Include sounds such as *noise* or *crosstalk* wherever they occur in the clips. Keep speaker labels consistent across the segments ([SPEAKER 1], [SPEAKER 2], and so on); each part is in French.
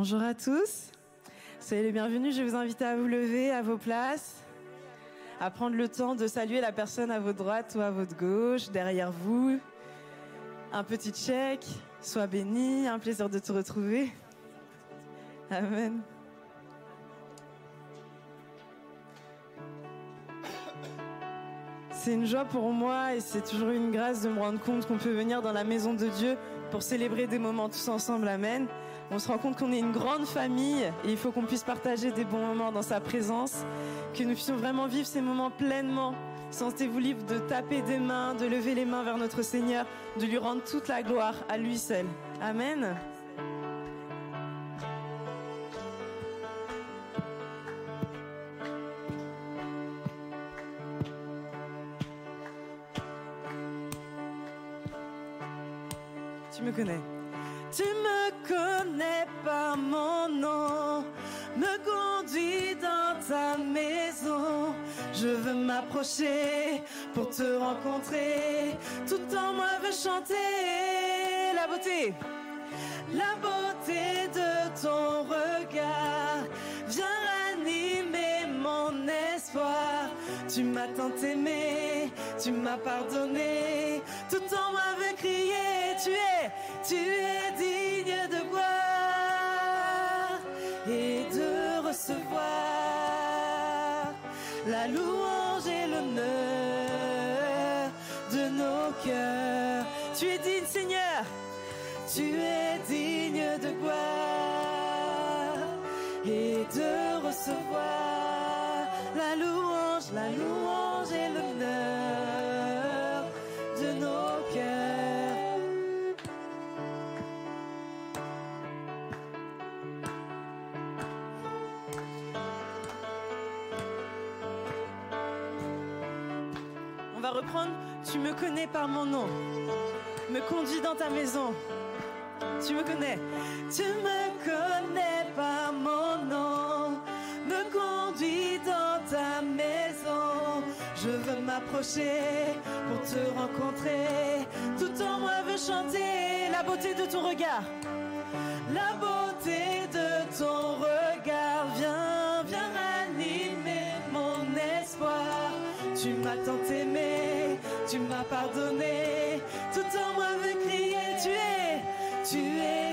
[SPEAKER 1] Bonjour à tous. Soyez les bienvenus. Je vous invite à vous lever à vos places, à prendre le temps de saluer la personne à votre droite ou à votre gauche, derrière vous. Un petit check. Sois béni. Un plaisir de te retrouver. Amen. C'est une joie pour moi et c'est toujours une grâce de me rendre compte qu'on peut venir dans la maison de Dieu pour célébrer des moments tous ensemble. Amen. On se rend compte qu'on est une grande famille et il faut qu'on puisse partager des bons moments dans sa présence, que nous puissions vraiment vivre ces moments pleinement. Sentez-vous libre de taper des mains, de lever les mains vers notre Seigneur, de lui rendre toute la gloire à lui seul. Amen. Tu me connais. Tu me connais par mon nom, me conduis dans ta maison. Je veux m'approcher pour te rencontrer. Tout en moi veut chanter la beauté, la beauté de ton regard. Viens ranimer mon espoir. Tu m'as tant aimé, tu m'as pardonné. Tout en moi veut crier, tu es, tu es digne de gloire et de recevoir la louange et l'honneur de nos cœurs. Tu es digne, Seigneur, tu es digne de gloire et de recevoir la louange, la louange Tu me connais par mon nom. Me conduis dans ta maison. Tu me connais. Tu me connais par mon nom. Me conduis dans ta maison. Je veux m'approcher pour te rencontrer. Tout en moi veut chanter la beauté de ton regard. La beauté de ton regard. Viens, viens ranimer mon espoir. Tu m'as tant aimé, tu m'as pardonné. Tout en moi veut crier, tu es, tu es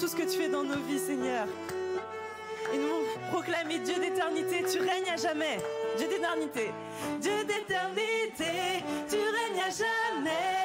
[SPEAKER 1] tout ce que tu fais dans nos vies, Seigneur. Et nous proclamer Dieu d'éternité, tu règnes à jamais. Dieu d'éternité. Dieu d'éternité, tu règnes à jamais.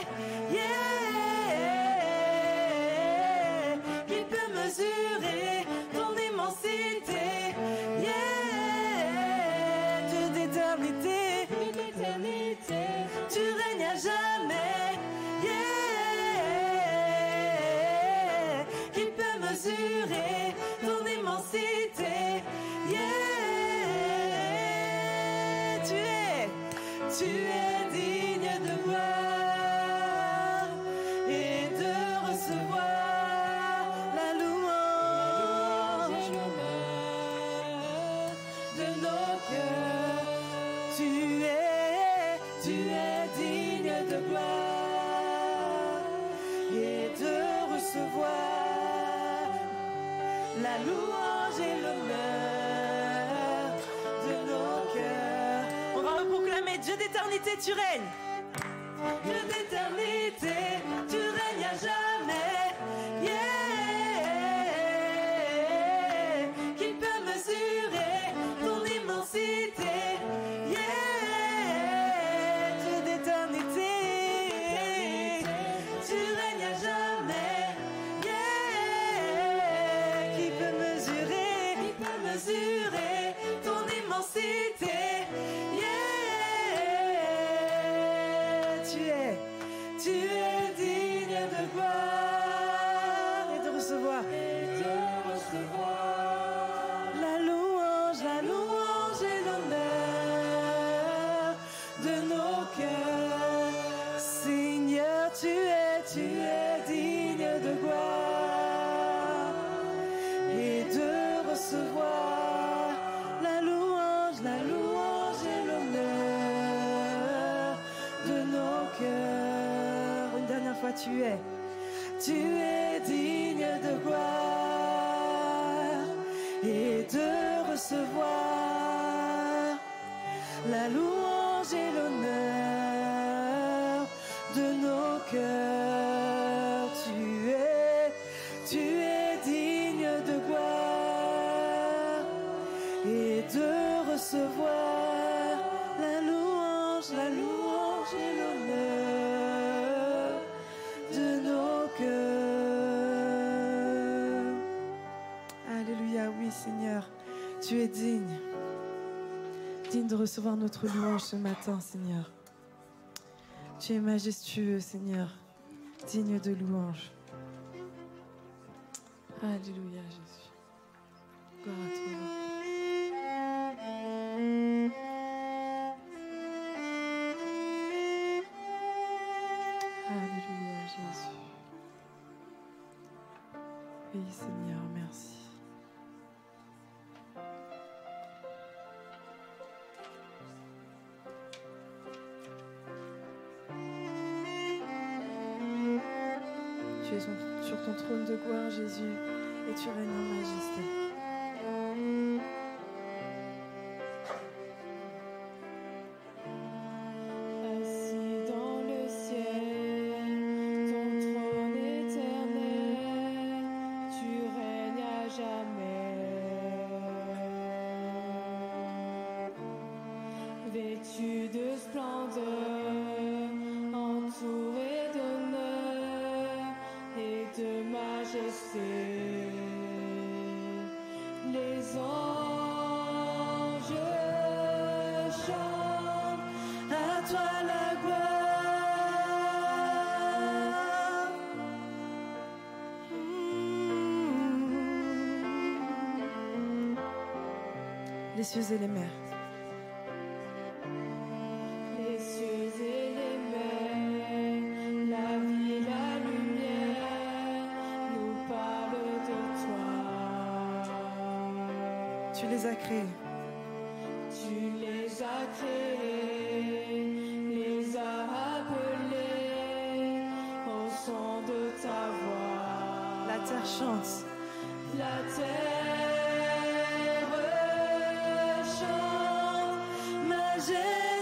[SPEAKER 1] D'éternité, tu es digne de gloire et de recevoir la louange, la louange et l'honneur de nos cœurs. Une dernière fois, tu es, tu es digne de gloire et de recevoir la louange et l'honneur de nos cœurs. Tu es, tu es digne de gloire et de recevoir la louange, la louange et l'honneur de nos cœurs. Alléluia, oui Seigneur, tu es digne, digne de recevoir notre louange ce matin, Seigneur. Tu es majestueux, Seigneur, digne de louange. Alléluia, cieux et les mers.
[SPEAKER 2] Les cieux et les mers, la vie, la lumière, nous parlent de toi.
[SPEAKER 1] Tu les as créés.
[SPEAKER 2] Tu les as créés, les as appelés au son de ta voix.
[SPEAKER 1] La terre chante.
[SPEAKER 2] La terre
[SPEAKER 1] majestueux,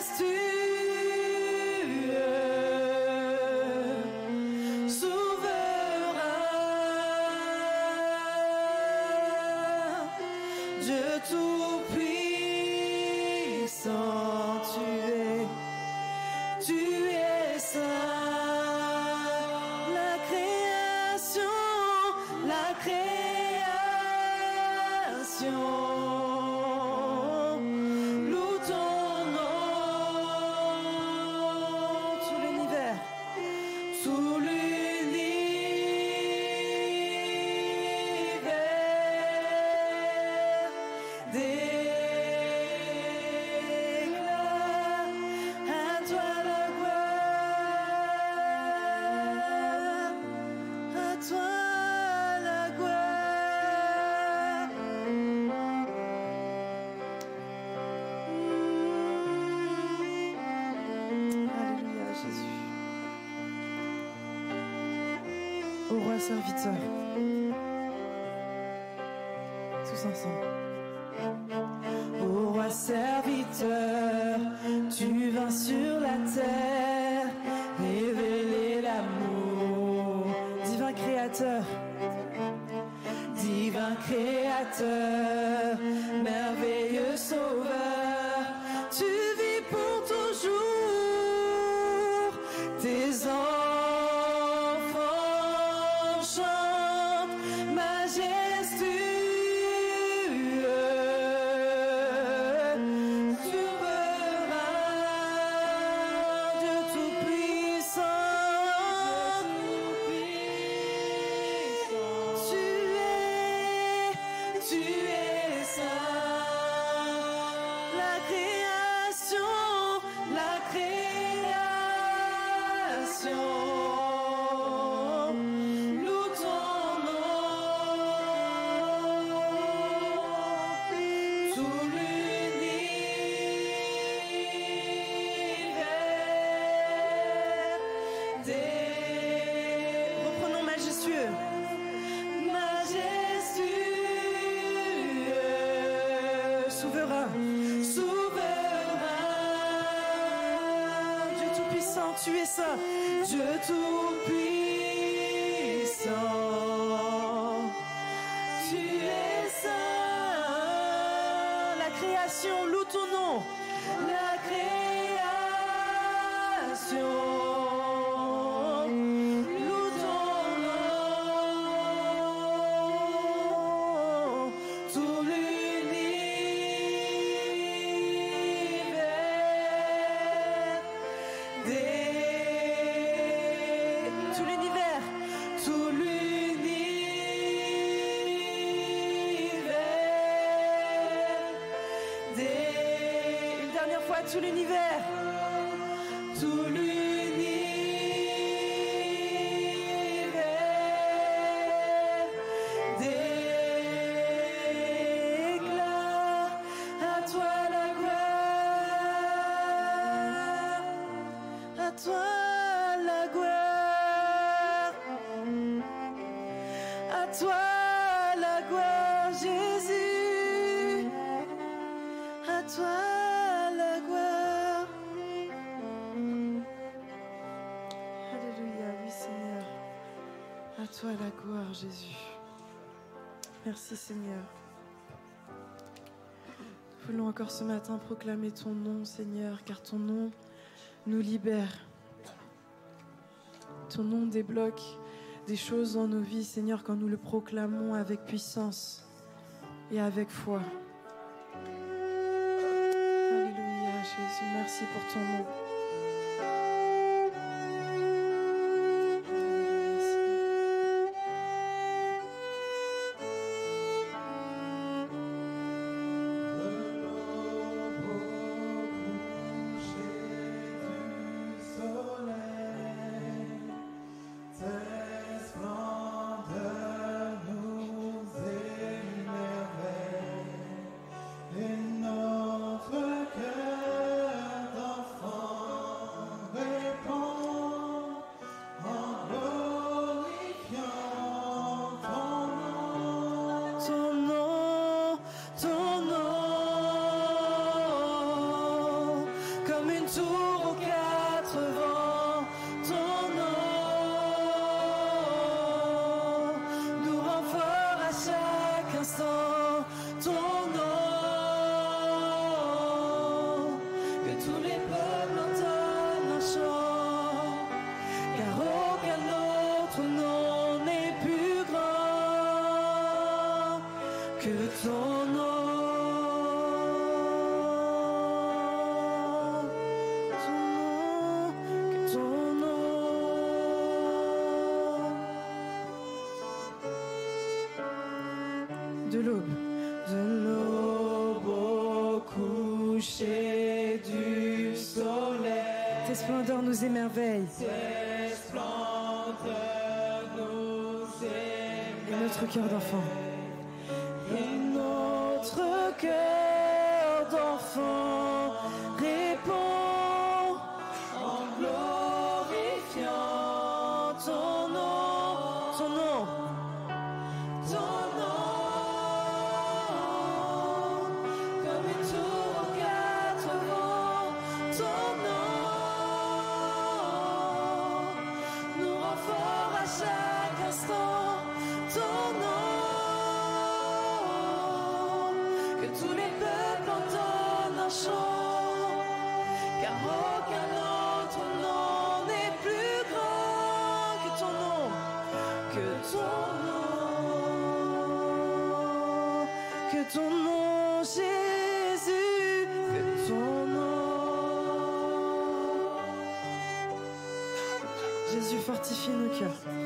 [SPEAKER 1] souverain, souverain. Dieu tout-puissant, tu es saint, Dieu tout-puissant. à tout l'univers. ce matin proclamer ton nom, Seigneur, car ton nom nous libère. Ton nom débloque des choses dans nos vies, Seigneur, quand nous le proclamons avec puissance et avec foi. Alléluia, Jésus, merci pour ton nom. to cœur d'enfant. Dieu fortifie nos cœurs.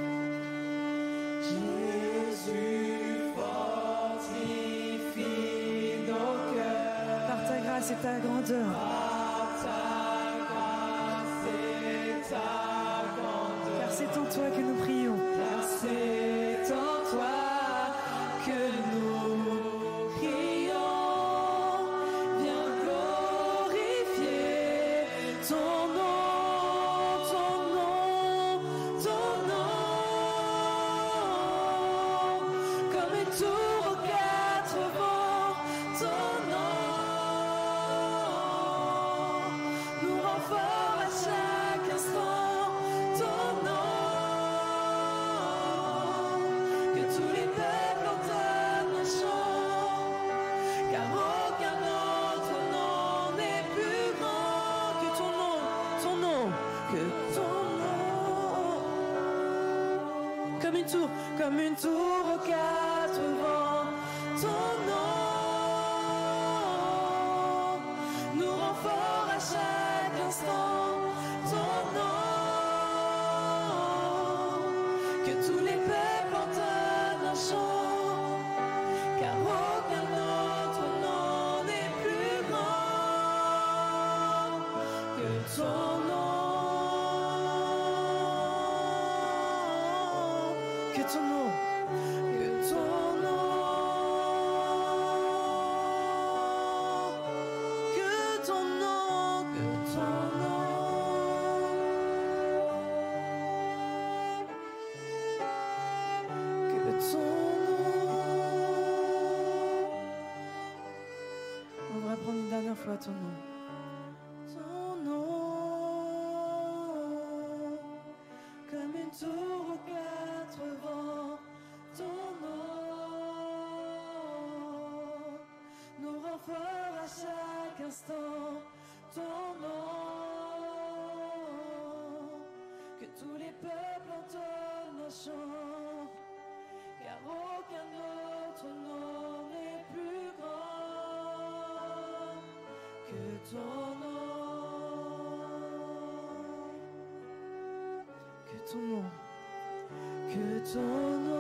[SPEAKER 1] une comme une tour au cas. 같잖아. 그토록 그토록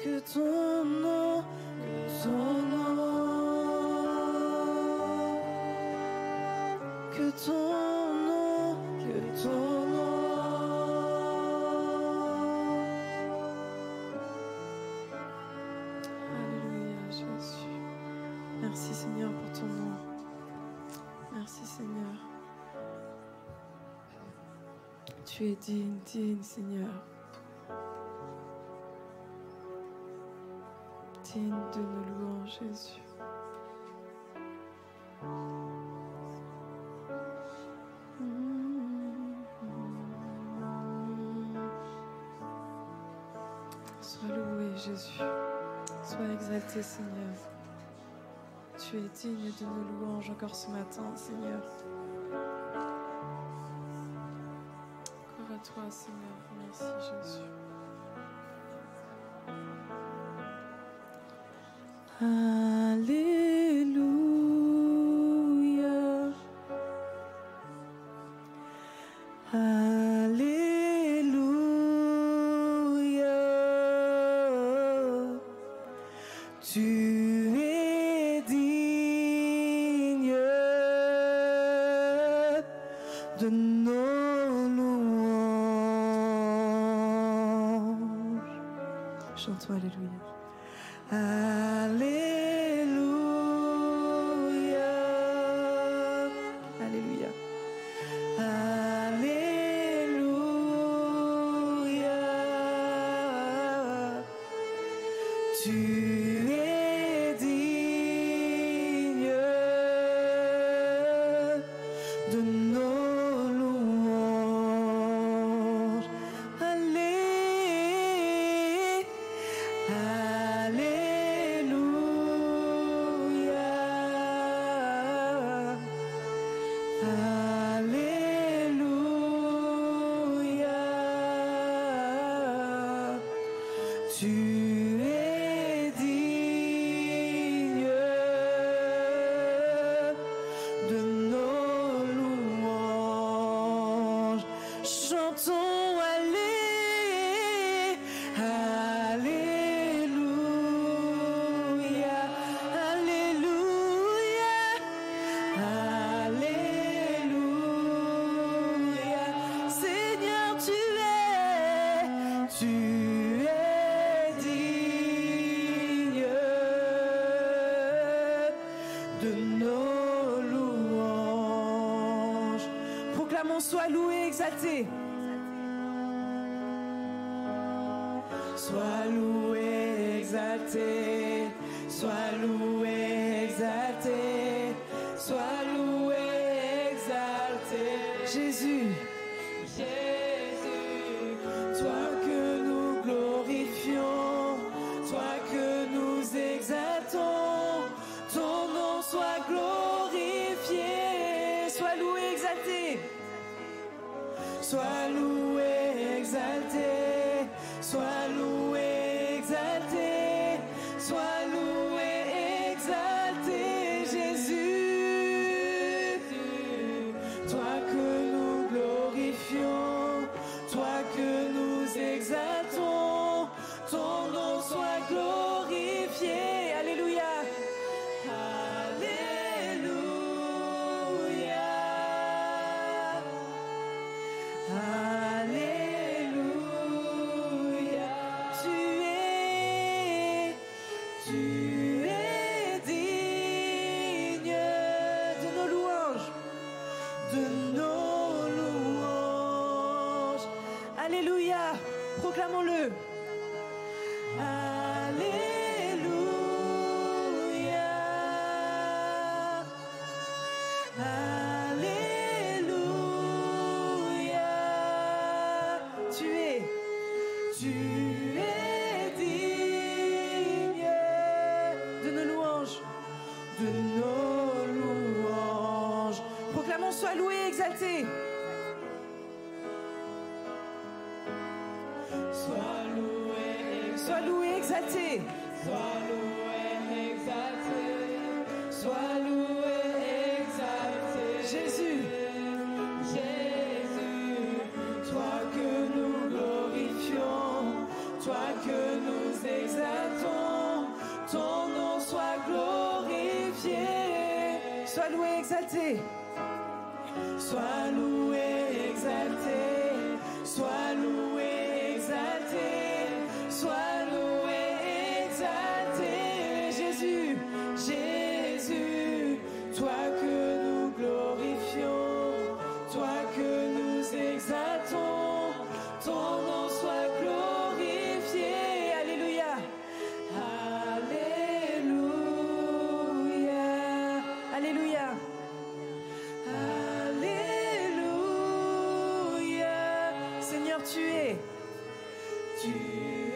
[SPEAKER 1] 그토록 그토록 Merci Seigneur pour ton nom. Merci Seigneur. Tu es digne, digne Seigneur. Digne de nos louanges Jésus. Sois loué Jésus. Sois exalté Seigneur tu es digne de nos louanges encore ce matin, Seigneur. Encore à toi, Seigneur. Merci, Jésus. Sois loué, exalté. Sois loué, exalté. Sois loué, Sois loué, exalté. Sois loué, Tu es. Tu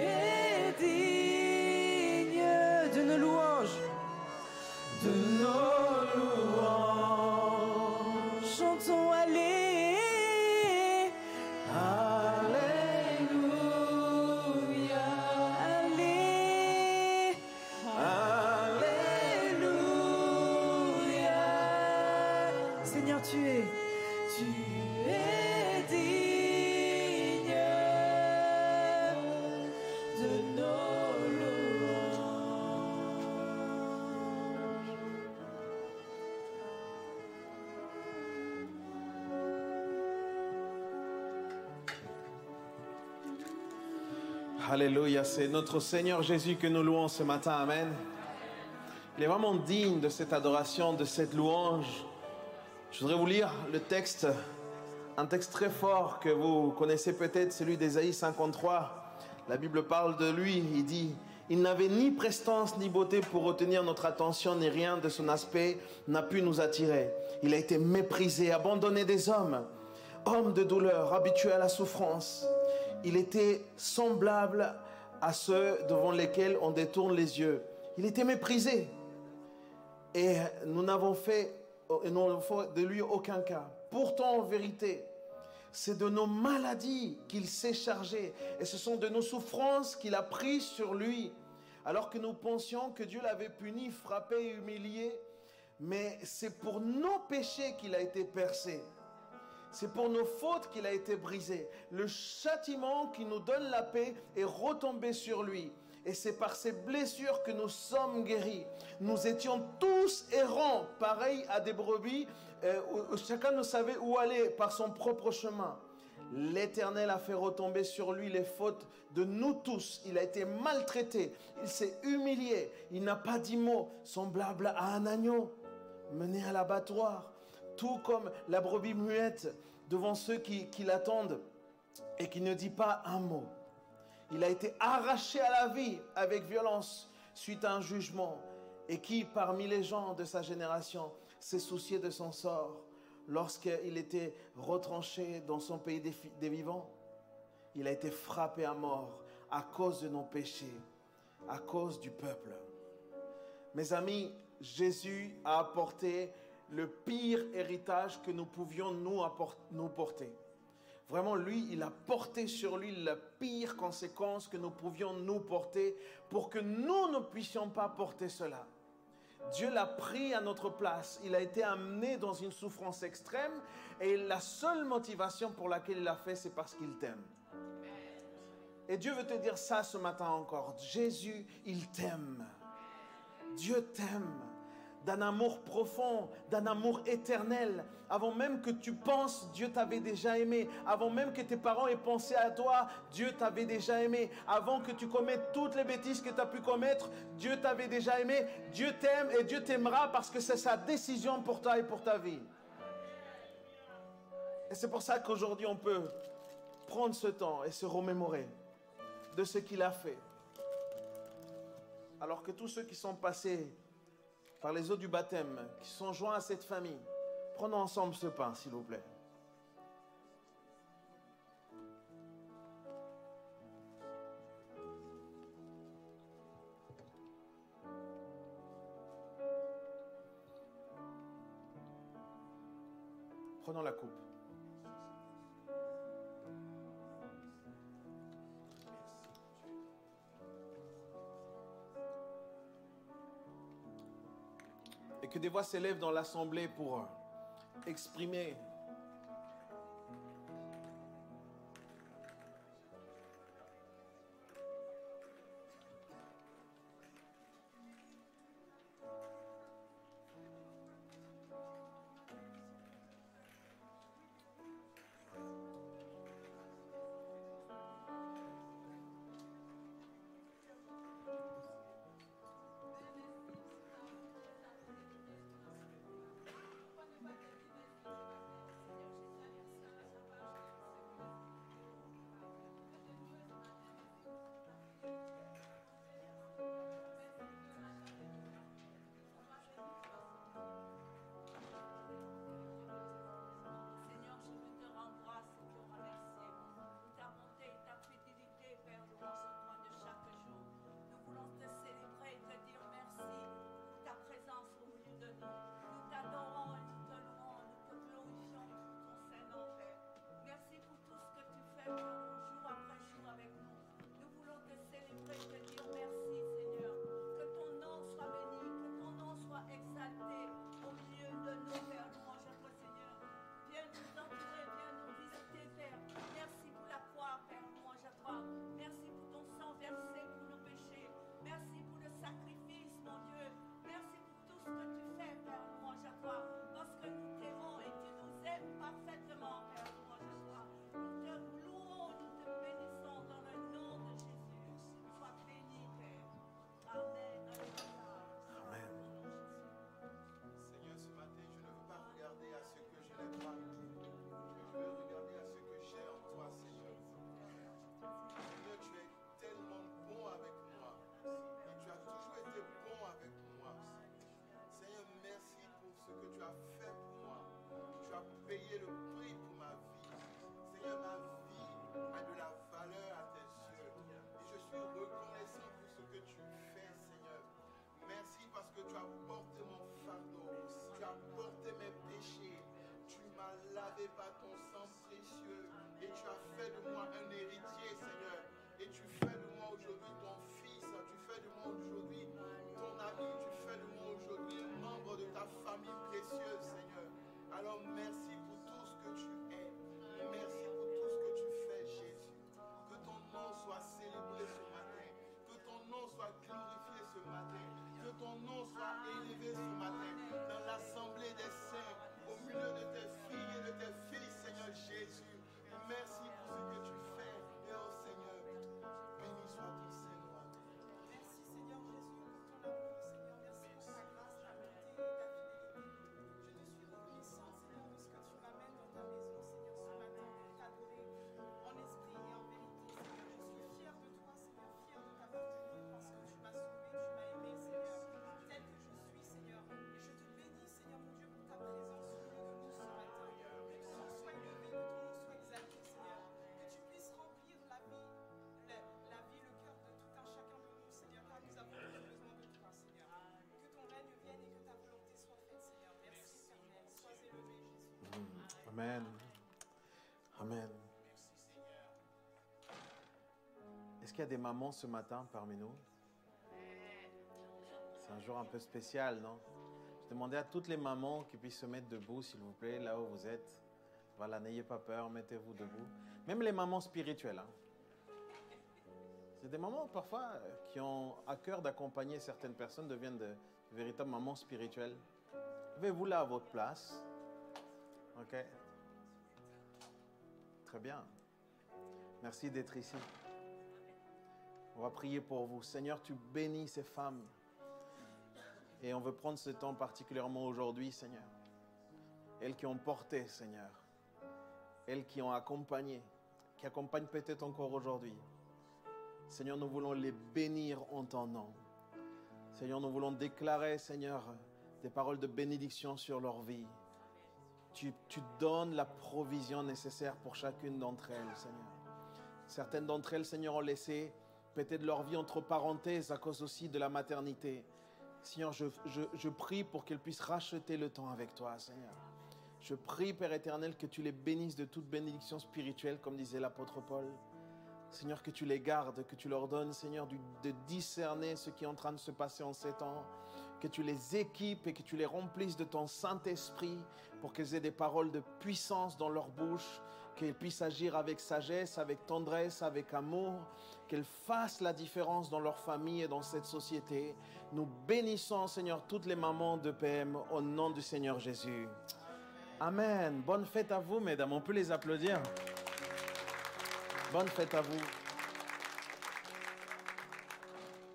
[SPEAKER 1] es digne de nos louanges. De nos louanges. Chantons Allé. Alléluia. Allé. Alléluia. Seigneur, tu es, tu es
[SPEAKER 3] Alléluia, c'est notre Seigneur Jésus que nous louons ce matin, Amen. Il est vraiment digne de cette adoration, de cette louange. Je voudrais vous lire le texte, un texte très fort que vous connaissez peut-être, celui d'Ésaïe 53. La Bible parle de lui, il dit, il n'avait ni prestance ni beauté pour retenir notre attention, ni rien de son aspect n'a pu nous attirer. Il a été méprisé, abandonné des hommes, homme de douleur, habitué à la souffrance. Il était semblable à ceux devant lesquels on détourne les yeux. Il était méprisé. Et nous n'avons fait, de lui aucun cas. Pourtant, en vérité, c'est de nos maladies qu'il s'est chargé. Et ce sont de nos souffrances qu'il a pris sur lui. Alors que nous pensions que Dieu l'avait puni, frappé et humilié. Mais c'est pour nos péchés qu'il a été percé. C'est pour nos fautes qu'il a été brisé. Le châtiment qui nous donne la paix est retombé sur lui. Et c'est par ces blessures que nous sommes guéris. Nous étions tous errants, pareils à des brebis. euh, chacun ne savait où aller par son propre chemin. L'Éternel a fait retomber sur lui les fautes de nous tous. Il a été maltraité. Il s'est humilié. Il n'a pas dit mot semblable à un agneau mené à l'abattoir tout comme la brebis muette devant ceux qui, l'attendent et qui ne dit pas un mot. Il a été arraché à la vie avec violence suite à un jugement et qui, parmi les gens de sa génération, s'est soucié de son sort lorsqu'il était retranché dans son pays des vivants. Il a été frappé à mort à cause de nos péchés, à cause du peuple. Mes amis, Jésus a apporté le pire héritage que nous pouvions nous, porter.
[SPEAKER 4] Vraiment, lui, il a porté sur lui la pire conséquence que nous pouvions nous porter pour que nous ne puissions pas porter cela. Dieu l'a pris à notre place. Il a été amené dans une souffrance extrême et la seule motivation pour laquelle il l'a fait, c'est parce qu'il t'aime. Et Dieu veut te dire ça ce matin encore. Jésus, il t'aime. Dieu t'aime d'un amour profond, d'un amour éternel. Avant même que tu penses, Dieu t'avait déjà aimé. Avant même que tes parents aient pensé à toi, Dieu t'avait déjà aimé. Avant que tu commettes toutes les bêtises que tu as pu commettre, Dieu t'avait déjà aimé. Dieu t'aime et Dieu t'aimera parce que c'est sa décision pour toi et pour ta vie. Et c'est pour ça qu'aujourd'hui on peut prendre ce temps et se remémorer de ce qu'il a fait. Alors que tous ceux qui sont passés par les eaux du baptême qui sont joints à cette famille. Prenons ensemble ce pain, s'il vous plaît. Prenons la coupe. des voix s'élèvent dans l'assemblée pour euh, exprimer
[SPEAKER 3] Amen.
[SPEAKER 4] Amen.
[SPEAKER 3] Est-ce qu'il y a des mamans ce matin parmi nous? C'est un jour un peu spécial, non? Je demandais à toutes les mamans qui puissent se mettre debout, s'il vous plaît, là où vous êtes. Voilà, n'ayez pas peur, mettez-vous debout. Même les mamans spirituelles. Hein. C'est des mamans parfois qui ont à cœur d'accompagner certaines personnes, deviennent de, de véritables mamans spirituelles. Levez-vous là à votre place. OK? Très bien. Merci d'être ici. On va prier pour vous. Seigneur, tu bénis ces femmes. Et on veut prendre ce temps particulièrement aujourd'hui, Seigneur. Elles qui ont porté, Seigneur. Elles qui ont accompagné, qui accompagnent peut-être encore aujourd'hui. Seigneur, nous voulons les bénir en ton nom. Seigneur, nous voulons déclarer, Seigneur, des paroles de bénédiction sur leur vie. Tu, donnes la provision nécessaire pour chacune d'entre elles, Seigneur. Certaines d'entre elles, Seigneur, ont laissé peut-être leur vie entre parenthèses à cause aussi de la maternité. Seigneur, je, je- je prie pour qu'elles puissent racheter le temps avec toi, Seigneur. Je prie, Père éternel, que tu les bénisses de toute bénédiction spirituelle, comme disait l'apôtre Paul. Seigneur, que tu les gardes, que tu leur donnes, Seigneur, de discerner ce qui est en train de se passer en ces temps. Que tu les équipes et que tu les remplisses de ton Saint-Esprit pour qu'elles aient des paroles de puissance dans leur bouche, qu'elles puissent agir avec sagesse, avec tendresse, avec amour, qu'elles fassent la différence dans leur famille et dans cette société. Nous bénissons, Seigneur, toutes les mamans de PM au nom du Seigneur Jésus. Amen. Bonne fête à vous, mesdames. On peut les applaudir. Bonne fête à vous.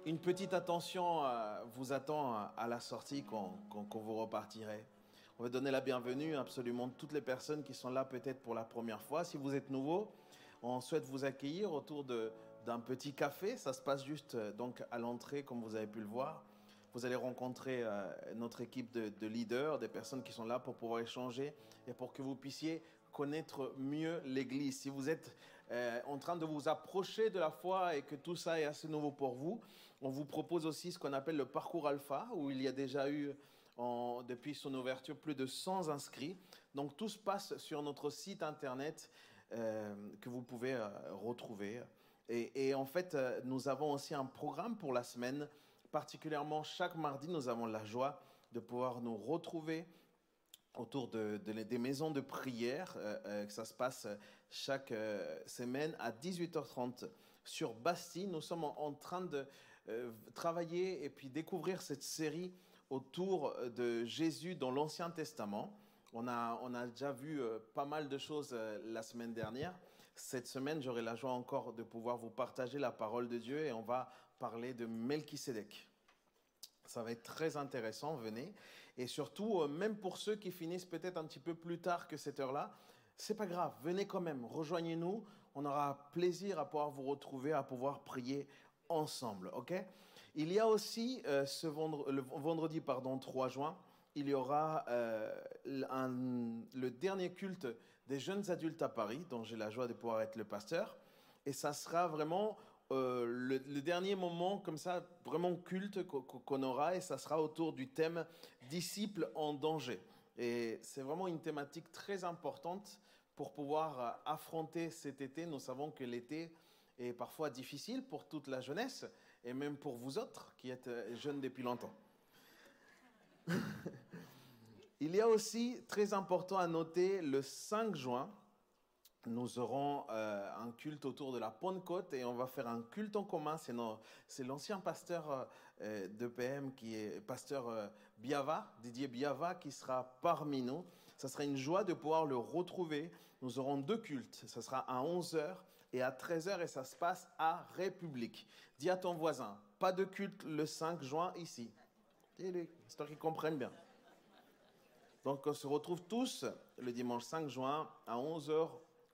[SPEAKER 3] Une petite attention euh, vous attend à, à la sortie quand, vous repartirez. On va donner la bienvenue à absolument toutes les personnes qui sont là peut-être pour la première fois. Si vous êtes nouveau, on souhaite vous accueillir autour d'un petit café. Ça se passe juste euh, donc à l'entrée, comme vous avez pu le voir. Vous allez rencontrer euh, notre équipe de, de leaders, des personnes qui sont là pour pouvoir échanger et pour que vous puissiez connaître mieux l'Église. Si vous êtes euh, en train de vous approcher de la foi et que tout ça est assez nouveau pour vous, on vous propose aussi ce qu'on appelle le parcours alpha, où il y a déjà eu, depuis son ouverture, plus de 100 inscrits. Donc tout se passe sur notre site internet euh, que vous pouvez euh, retrouver. Et, en fait, nous avons aussi un programme pour la semaine. Particulièrement chaque mardi, nous avons la joie de pouvoir nous retrouver autour de, de- des maisons de prière, euh, euh, que ça se passe chaque euh, semaine à 18h30 sur Bastille. Nous sommes en, train de travailler et puis découvrir cette série autour de Jésus dans l'Ancien Testament. On a, on a déjà vu pas mal de choses la semaine dernière. Cette semaine, j'aurai la joie encore de pouvoir vous partager la parole de Dieu et on va parler de Melchisédek. Ça va être très intéressant, venez. Et surtout, euh, même pour ceux qui finissent peut-être un petit peu plus tard que cette heure-là, c'est pas grave, venez quand même, rejoignez-nous. On aura plaisir à pouvoir vous retrouver, à pouvoir prier ensemble, ok? Il y a aussi euh, ce le vendredi, pardon, 3 juin, il y aura euh, le dernier culte des jeunes adultes à Paris, dont j'ai la joie de pouvoir être le pasteur. Et ça sera vraiment euh, le, le dernier moment comme ça, vraiment culte qu'o- qu'o- qu'on aura, et ça sera autour du thème disciples en danger. Et c'est vraiment une thématique très importante pour pouvoir euh, affronter cet été. Nous savons que l'été est parfois difficile pour toute la jeunesse, et même pour vous autres qui êtes euh, jeunes depuis longtemps. *laughs* Il y a aussi, très important à noter, le 5 juin, nous aurons euh, un culte autour de la Pentecôte et on va faire un culte en commun. C'est l'ancien pasteur euh, de PM qui est pasteur euh, Biava, Didier Biava, qui sera parmi nous. Ça sera une joie de pouvoir le retrouver. Nous aurons deux cultes. Ça sera à 11h et à 13h et ça se passe à République. Dis à ton voisin, pas de culte le 5 juin ici. Dis-lui, histoire qu'ils comprennent bien. Donc on se retrouve tous le dimanche 5 juin à 11h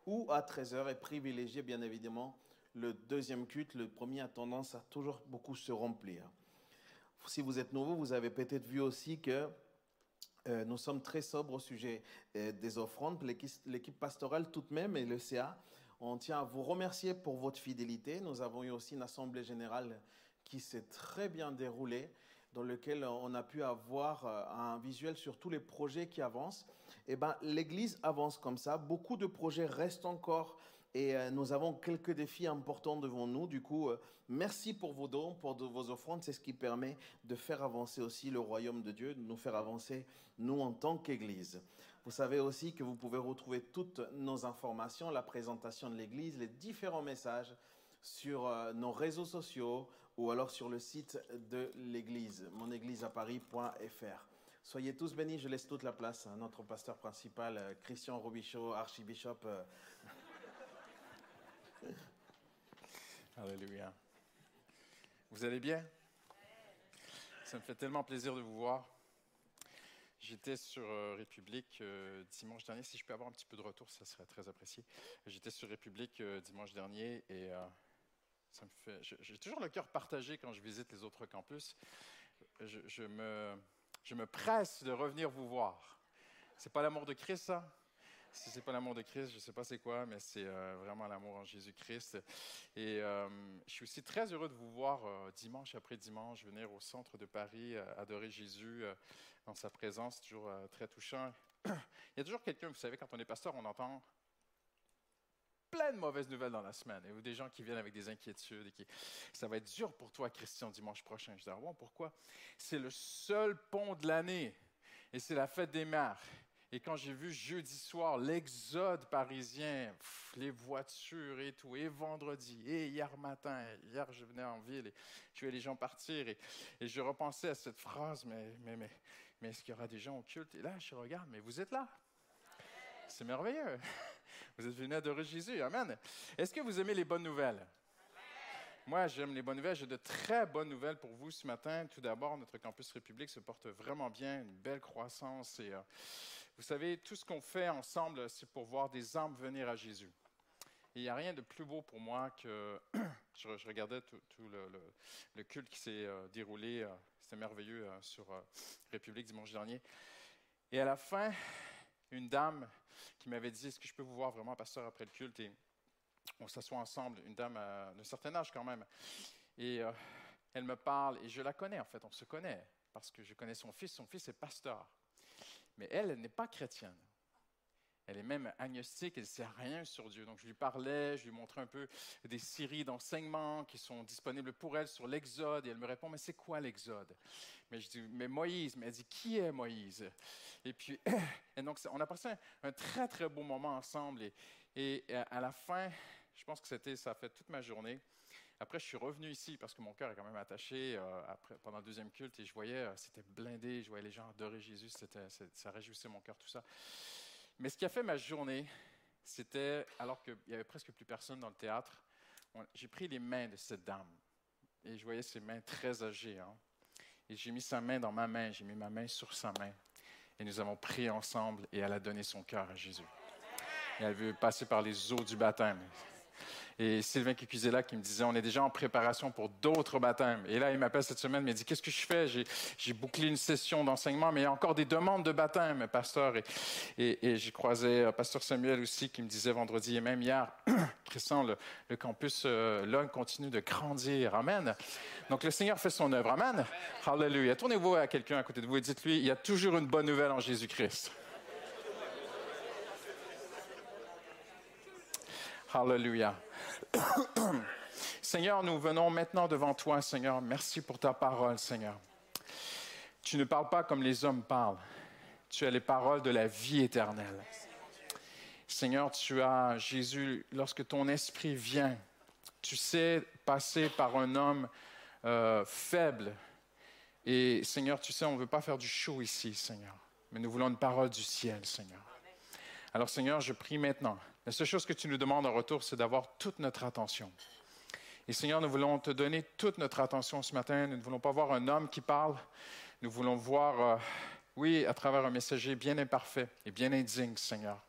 [SPEAKER 3] ou à 13h et privilégier bien évidemment le deuxième culte. Le premier a tendance à toujours beaucoup se remplir. Si vous êtes nouveau, vous avez peut-être vu aussi que euh, nous sommes très sobres au sujet euh, des offrandes. L'équipe pastorale toute même et le CA, on tient à vous remercier pour votre fidélité. Nous avons eu aussi une assemblée générale qui s'est très bien déroulée, dans lequel on a pu avoir euh, un visuel sur tous les projets qui avancent. Eh ben, l'Église avance comme ça. Beaucoup de projets restent encore Et euh, nous avons quelques défis importants devant nous. Du coup, euh, merci pour vos dons, pour vos offrandes. C'est ce qui permet de faire avancer aussi le royaume de Dieu, de nous faire avancer, nous, en tant qu'Église. Vous savez aussi que vous pouvez retrouver toutes nos informations, la présentation de l'Église, les différents messages sur euh, nos réseaux sociaux ou alors sur le site de l'Église, monégliseaparis.fr. Soyez tous bénis, je laisse toute la place à notre pasteur principal, euh, Christian Robichaud, archibishop. euh, *laughs*
[SPEAKER 5] Alléluia. Vous allez bien? Ça me fait tellement plaisir de vous voir. J'étais sur euh, République dimanche dernier. Si je peux avoir un petit peu de retour, ça serait très apprécié. J'étais sur République dimanche dernier et ça me fait. J'ai toujours le cœur partagé quand je visite les autres campus. Je me, je me presse de revenir vous voir. C'est pas l'amour de Christ, ça? Si c'est pas l'amour de Christ, je sais pas c'est quoi, mais c'est euh, vraiment l'amour en Jésus-Christ. Et euh, je suis aussi très heureux de vous voir euh, dimanche après dimanche venir au centre de Paris, adorer Jésus dans sa présence, toujours très touchant. *clears throat* Il y a toujours quelqu'un, vous savez, quand on est pasteur, on entend plein de mauvaises nouvelles dans la semaine, ou des gens qui viennent avec des inquiétudes, et qui, ça va être dur pour toi, Christian, dimanche prochain. Je dis, ah bon, pourquoi? C'est le seul pont de l'année, et c'est la fête des mères. Et quand j'ai vu jeudi soir l'exode parisien, les voitures et tout, et vendredi, et hier matin, hier je venais en ville et je voyais les gens partir et, et je repensais à cette phrase, mais, mais, mais, mais est-ce qu'il y aura des gens au culte? Et là, je regarde, mais vous êtes là. C'est merveilleux. Vous êtes venus adorer Jésus. Amen. Est-ce que vous aimez les bonnes nouvelles? Moi, j'aime les bonnes nouvelles. J'ai de très bonnes nouvelles pour vous ce matin. Tout d'abord, notre campus République se porte vraiment bien, une belle croissance. Et, euh, vous savez, tout ce qu'on fait ensemble, c'est pour voir des âmes venir à Jésus. Et il n'y a rien de plus beau pour moi que *clears throat* je, je regardais tout, tout le, le- le culte qui s'est euh, déroulé. euh, C'était merveilleux sur République dimanche dernier. Et à la fin, une dame qui m'avait dit Est-ce que je peux vous voir vraiment, pasteur, après le culte Et on s'assoit ensemble, une dame euh, d'un certain âge quand même. Et euh, elle me parle, et je la connais en fait, on se connaît, parce que je connais son fils. Son fils est pasteur. Mais elle, elle n'est pas chrétienne. Elle est même agnostique, elle ne sait rien sur Dieu. Donc je lui parlais, je lui montrais un peu des séries d'enseignements qui sont disponibles pour elle sur l'Exode. Et elle me répond, mais c'est quoi l'Exode? Mais je dis, mais Moïse. Mais elle dit, qui est Moïse? Et puis, *coughs* et donc on a passé un, très très beau moment ensemble. Et, à la fin, je pense que c'était, ça a fait toute ma journée. Après, je suis revenu ici parce que mon cœur est quand même attaché euh, après, pendant le deuxième culte et je voyais, euh, c'était blindé, je voyais les gens adorer Jésus, ça réjouissait mon cœur, tout ça. Mais ce qui a fait ma journée, c'était, alors qu'il n'y avait presque plus personne dans le théâtre, j'ai pris les mains de cette dame et je voyais ses mains très âgées. hein. Et j'ai mis sa main dans ma main, j'ai mis ma main sur sa main. Et nous avons prié ensemble et elle a donné son cœur à Jésus. Et elle veut passer par les eaux du baptême. Et Sylvain Kikuzela qui me disait, on est déjà en préparation pour d'autres baptêmes. Et là, il m'appelle cette semaine, il me dit, qu'est-ce que je fais? J'ai, bouclé une session d'enseignement, mais il y a encore des demandes de baptême, pasteur. Et, j'ai croisé euh, pasteur Samuel aussi qui me disait vendredi et même hier, *clears throat* Christian, le, campus euh, continue de grandir. Amen. Donc le Seigneur fait son œuvre. Amen. Hallelujah. Tournez-vous à quelqu'un à côté de vous et dites-lui, il y a toujours une bonne nouvelle en Jésus-Christ. Hallelujah. *coughs* Seigneur, nous venons maintenant devant toi, Seigneur. Merci pour ta parole, Seigneur. Tu ne parles pas comme les hommes parlent. Tu as les paroles de la vie éternelle. Seigneur, tu as, Jésus, lorsque ton esprit vient, tu sais passer par un homme euh, faible. Et Seigneur, tu sais, on ne veut pas faire du show ici, Seigneur. Mais nous voulons une parole du ciel, Seigneur. Alors Seigneur, je prie maintenant. La seule chose que tu nous demandes en retour, c'est d'avoir toute notre attention. Et Seigneur, nous voulons te donner toute notre attention ce matin. Nous ne voulons pas voir un homme qui parle. Nous voulons voir, euh, oui, à travers un messager bien imparfait et bien indigne, Seigneur.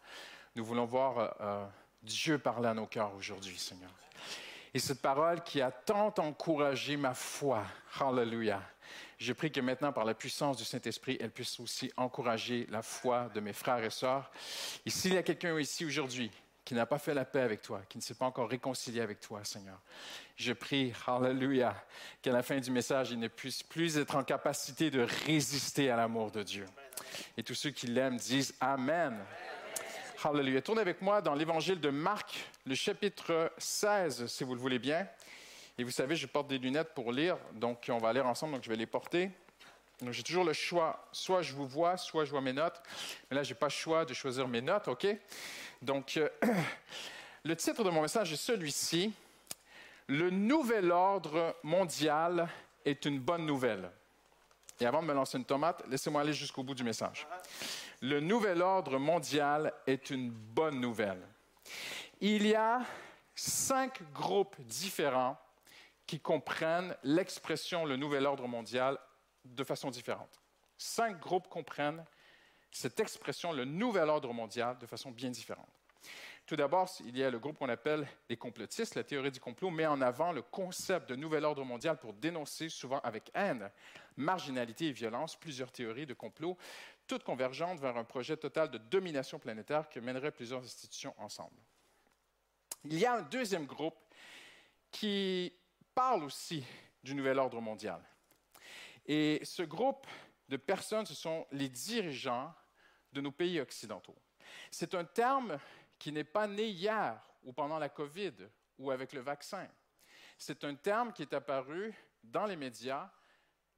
[SPEAKER 5] Nous voulons voir euh, euh, Dieu parler à nos cœurs aujourd'hui, Seigneur. Et cette parole qui a tant encouragé ma foi, hallelujah, je prie que maintenant, par la puissance du Saint-Esprit, elle puisse aussi encourager la foi de mes frères et sœurs. Et s'il y a quelqu'un ici aujourd'hui qui n'a pas fait la paix avec toi, qui ne s'est pas encore réconcilié avec toi, Seigneur, je prie, hallelujah, qu'à la fin du message, il ne puisse plus être en capacité de résister à l'amour de Dieu. Et tous ceux qui l'aiment disent Amen. Hallelujah. Tournez avec moi dans l'évangile de Marc, le chapitre 16, si vous le voulez bien. Et vous savez, je porte des lunettes pour lire, donc on va lire ensemble, donc je vais les porter. Donc j'ai toujours le choix, soit je vous vois, soit je vois mes notes. Mais là, je n'ai pas le choix de choisir mes notes, OK? Donc, euh, *clears throat* le titre de mon message est celui-ci. Le nouvel ordre mondial est une bonne nouvelle. Et avant de me lancer une tomate, laissez-moi aller jusqu'au bout du message. Le nouvel ordre mondial est une bonne nouvelle. Il y a cinq groupes différents qui comprennent l'expression le nouvel ordre mondial de façon différente. Cinq groupes comprennent cette expression le nouvel ordre mondial de façon bien différente. Tout d'abord, il y a le groupe qu'on appelle les complotistes. La théorie du complot met en avant le concept de nouvel ordre mondial pour dénoncer, souvent avec haine, marginalité et violence, plusieurs théories de complot, toutes convergentes vers un projet total de domination planétaire que mènerait plusieurs institutions ensemble. Il y a un deuxième groupe qui parle aussi du nouvel ordre mondial. Et ce groupe de personnes, ce sont les dirigeants de nos pays occidentaux. C'est un terme qui n'est pas né hier ou pendant la COVID ou avec le vaccin. C'est un terme qui est apparu dans les médias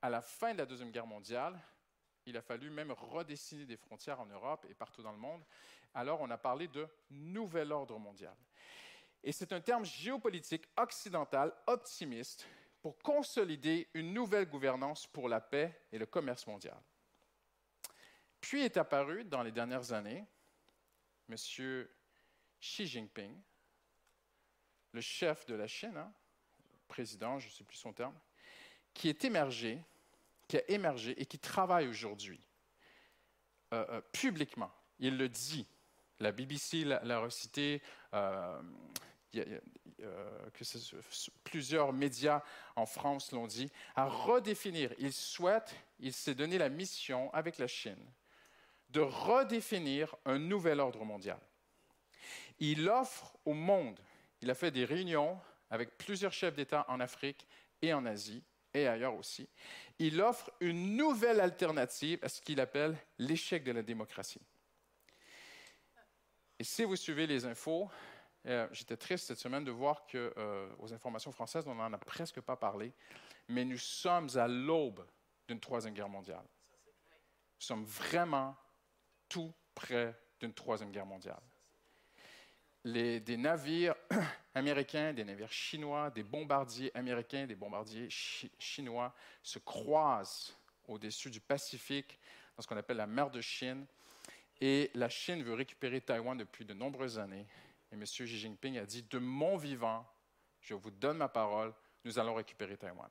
[SPEAKER 5] à la fin de la Deuxième Guerre mondiale. Il a fallu même redessiner des frontières en Europe et partout dans le monde. Alors on a parlé de nouvel ordre mondial. Et c'est un terme géopolitique occidental optimiste pour consolider une nouvelle gouvernance pour la paix et le commerce mondial. Puis est apparu dans les dernières années M. Xi Jinping, le chef de la Chine, hein, président, je ne sais plus son terme, qui est émergé, qui a émergé et qui travaille aujourd'hui euh, euh, publiquement. Il le dit. La BBC l'a recité. Euh, euh, que plusieurs médias en France l'ont dit, à redéfinir. Il souhaite, il s'est donné la mission avec la Chine de redéfinir un nouvel ordre mondial. Il offre au monde, il a fait des réunions avec plusieurs chefs d'État en Afrique et en Asie et ailleurs aussi. Il offre une nouvelle alternative à ce qu'il appelle l'échec de la démocratie. Et si vous suivez les infos, euh, j'étais triste cette semaine de voir que euh, aux informations françaises, on n'en a presque pas parlé, mais nous sommes à l'aube d'une troisième guerre mondiale. Nous sommes vraiment tout près d'une troisième guerre mondiale. Des navires *clears throat* américains, des navires chinois, des bombardiers américains, des bombardiers chi- chinois se croisent au-dessus du Pacifique, dans ce qu'on appelle la mer de Chine. Et la Chine veut récupérer Taïwan depuis de nombreuses années. Et M. Xi Jinping a dit, de mon vivant, je vous donne ma parole, nous allons récupérer Taïwan.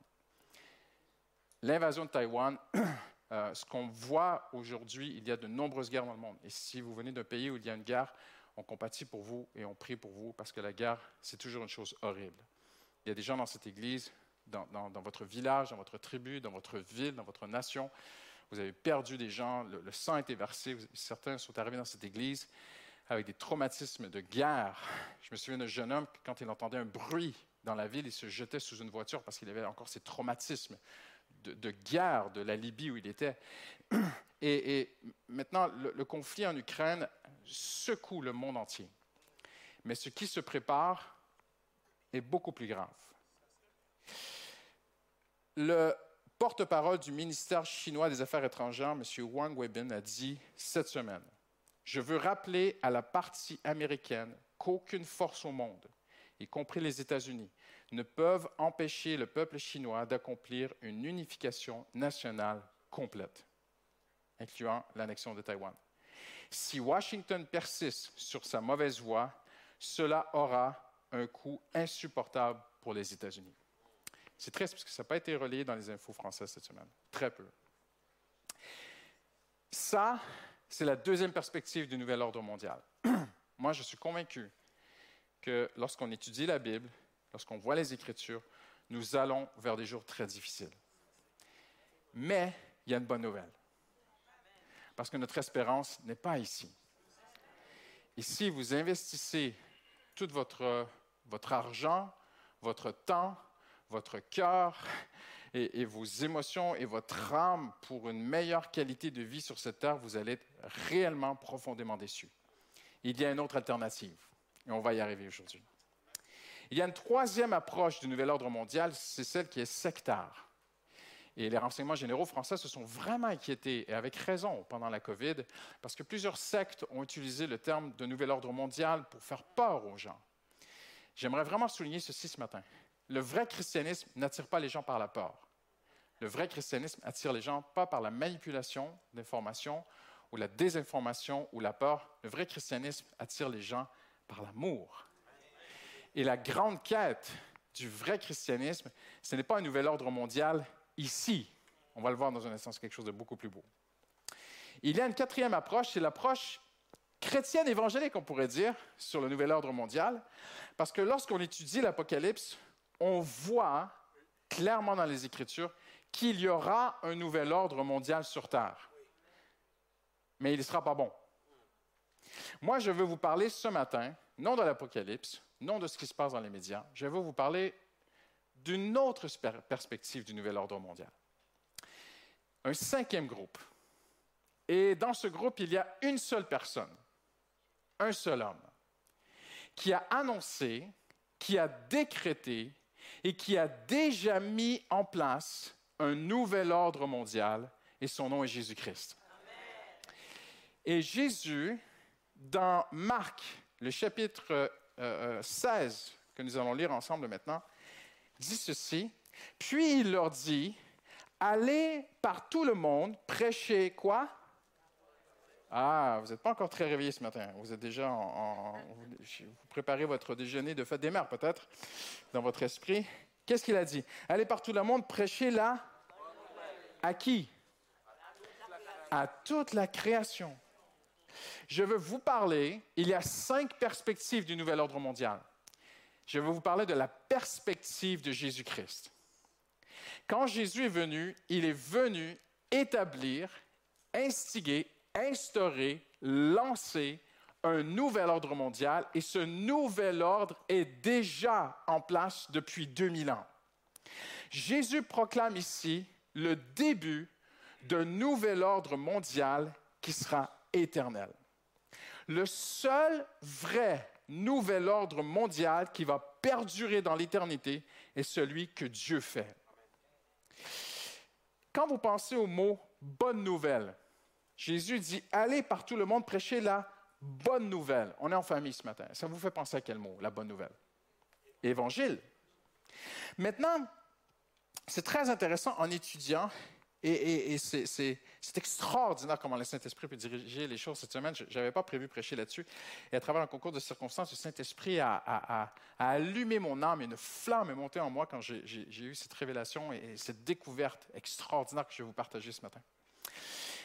[SPEAKER 5] L'invasion de Taïwan, *clears throat* euh, ce qu'on voit aujourd'hui, il y a de nombreuses guerres dans le monde. Et si vous venez d'un pays où il y a une guerre, on compatit pour vous et on prie pour vous parce que la guerre, c'est toujours une chose horrible. Il y a des gens dans cette église, dans, votre village, dans votre tribu, dans votre ville, dans votre nation. Vous avez perdu des gens, le, sang a été versé. Certains sont arrivés dans cette église avec des traumatismes de guerre. Je me souviens d'un jeune homme, que quand il entendait un bruit dans la ville, il se jetait sous une voiture parce qu'il avait encore ces traumatismes de, guerre de la Libye où il était. Et, et maintenant, le, le conflit en Ukraine secoue le monde entier. Mais ce qui se prépare est beaucoup plus grave. Le porte-parole du ministère chinois des Affaires étrangères, M. Wang Weibin, a dit cette semaine Je veux rappeler à la partie américaine qu'aucune force au monde, y compris les États-Unis, ne peuvent empêcher le peuple chinois d'accomplir une unification nationale complète, incluant l'annexion de Taïwan. Si Washington persiste sur sa mauvaise voie, cela aura un coût insupportable pour les États-Unis. C'est triste parce que ça n'a pas été relayé dans les infos françaises cette semaine. Très peu. Ça, c'est la deuxième perspective du nouvel ordre mondial. *clears throat* Moi, je suis convaincu que lorsqu'on étudie la Bible, lorsqu'on voit les Écritures, nous allons vers des jours très difficiles. Mais il y a une bonne nouvelle. Parce que notre espérance n'est pas ici. Ici, vous investissez tout votre, votre argent, votre temps, votre cœur et, vos émotions et votre âme pour une meilleure qualité de vie sur cette terre, vous allez être réellement profondément déçus. il y a une autre alternative. Et on va y arriver aujourd'hui. Il y a une troisième approche du nouvel ordre mondial, c'est celle qui est sectaire. Et les renseignements généraux français se sont vraiment inquiétés, et avec raison, pendant la COVID, parce que plusieurs sectes ont utilisé le terme de nouvel ordre mondial pour faire peur aux gens. J'aimerais vraiment souligner ceci ce matin. Le vrai christianisme n'attire pas les gens par la peur. Le vrai christianisme attire les gens pas par la manipulation d'informations ou la désinformation ou la peur. Le vrai christianisme attire les gens par l'amour. Et la grande quête du vrai christianisme, ce n'est pas un nouvel ordre mondial ici. On va le voir dans un instant, c'est quelque chose de beaucoup plus beau. Il y a une quatrième approche, c'est l'approche chrétienne évangélique, on pourrait dire, sur le nouvel ordre mondial. Parce que lorsqu'on étudie l'Apocalypse, on voit clairement dans les Écritures qu'il y aura un nouvel ordre mondial sur Terre. Mais il ne sera pas bon. Moi, je veux vous parler ce matin, non de l'Apocalypse, non de ce qui se passe dans les médias, je veux vous parler d'une autre perspective du nouvel ordre mondial. Un cinquième groupe. Et dans ce groupe, il y a une seule personne, un seul homme, qui a annoncé, qui a décrété et qui a déjà mis en place un nouvel ordre mondial, et son nom est Jésus-Christ. Et Jésus, dans Marc, le chapitre euh, euh, 16, que nous allons lire ensemble maintenant, dit ceci. Puis il leur dit, allez par tout le monde, prêchez quoi? Ah, vous n'êtes pas encore très réveillé ce matin. Vous êtes déjà en, vous préparez votre déjeuner de fête des mères, peut-être, dans votre esprit. Qu'est-ce qu'il a dit? Allez par tout le monde, prêchez là. À qui? À toute la création. Je veux vous parler, il y a cinq perspectives du nouvel ordre mondial. Je veux vous parler de la perspective de Jésus-Christ. Quand Jésus est venu, il est venu établir, instiguer, instaurer, lancer un nouvel ordre mondial et ce nouvel ordre est déjà en place depuis 2000 ans. Jésus proclame ici le début d'un nouvel ordre mondial qui sera éternel. Le seul vrai nouvel ordre mondial qui va perdurer dans l'éternité est celui que Dieu fait. Quand vous pensez au mot bonne nouvelle, Jésus dit allez par tout le monde prêcher la bonne nouvelle. On est en famille ce matin. Ça vous fait penser à quel mot, la bonne nouvelle? Évangile. Maintenant, c'est très intéressant en étudiant, et, et- c'est- extraordinaire comment le Saint-Esprit peut diriger les choses cette semaine. Je n'avais pas prévu prêcher là-dessus. Et à travers un concours de circonstances, le Saint-Esprit a, allumé mon âme et une flamme est montée en moi quand j'ai eu cette révélation et, et cette découverte extraordinaire que je vais vous partager ce matin.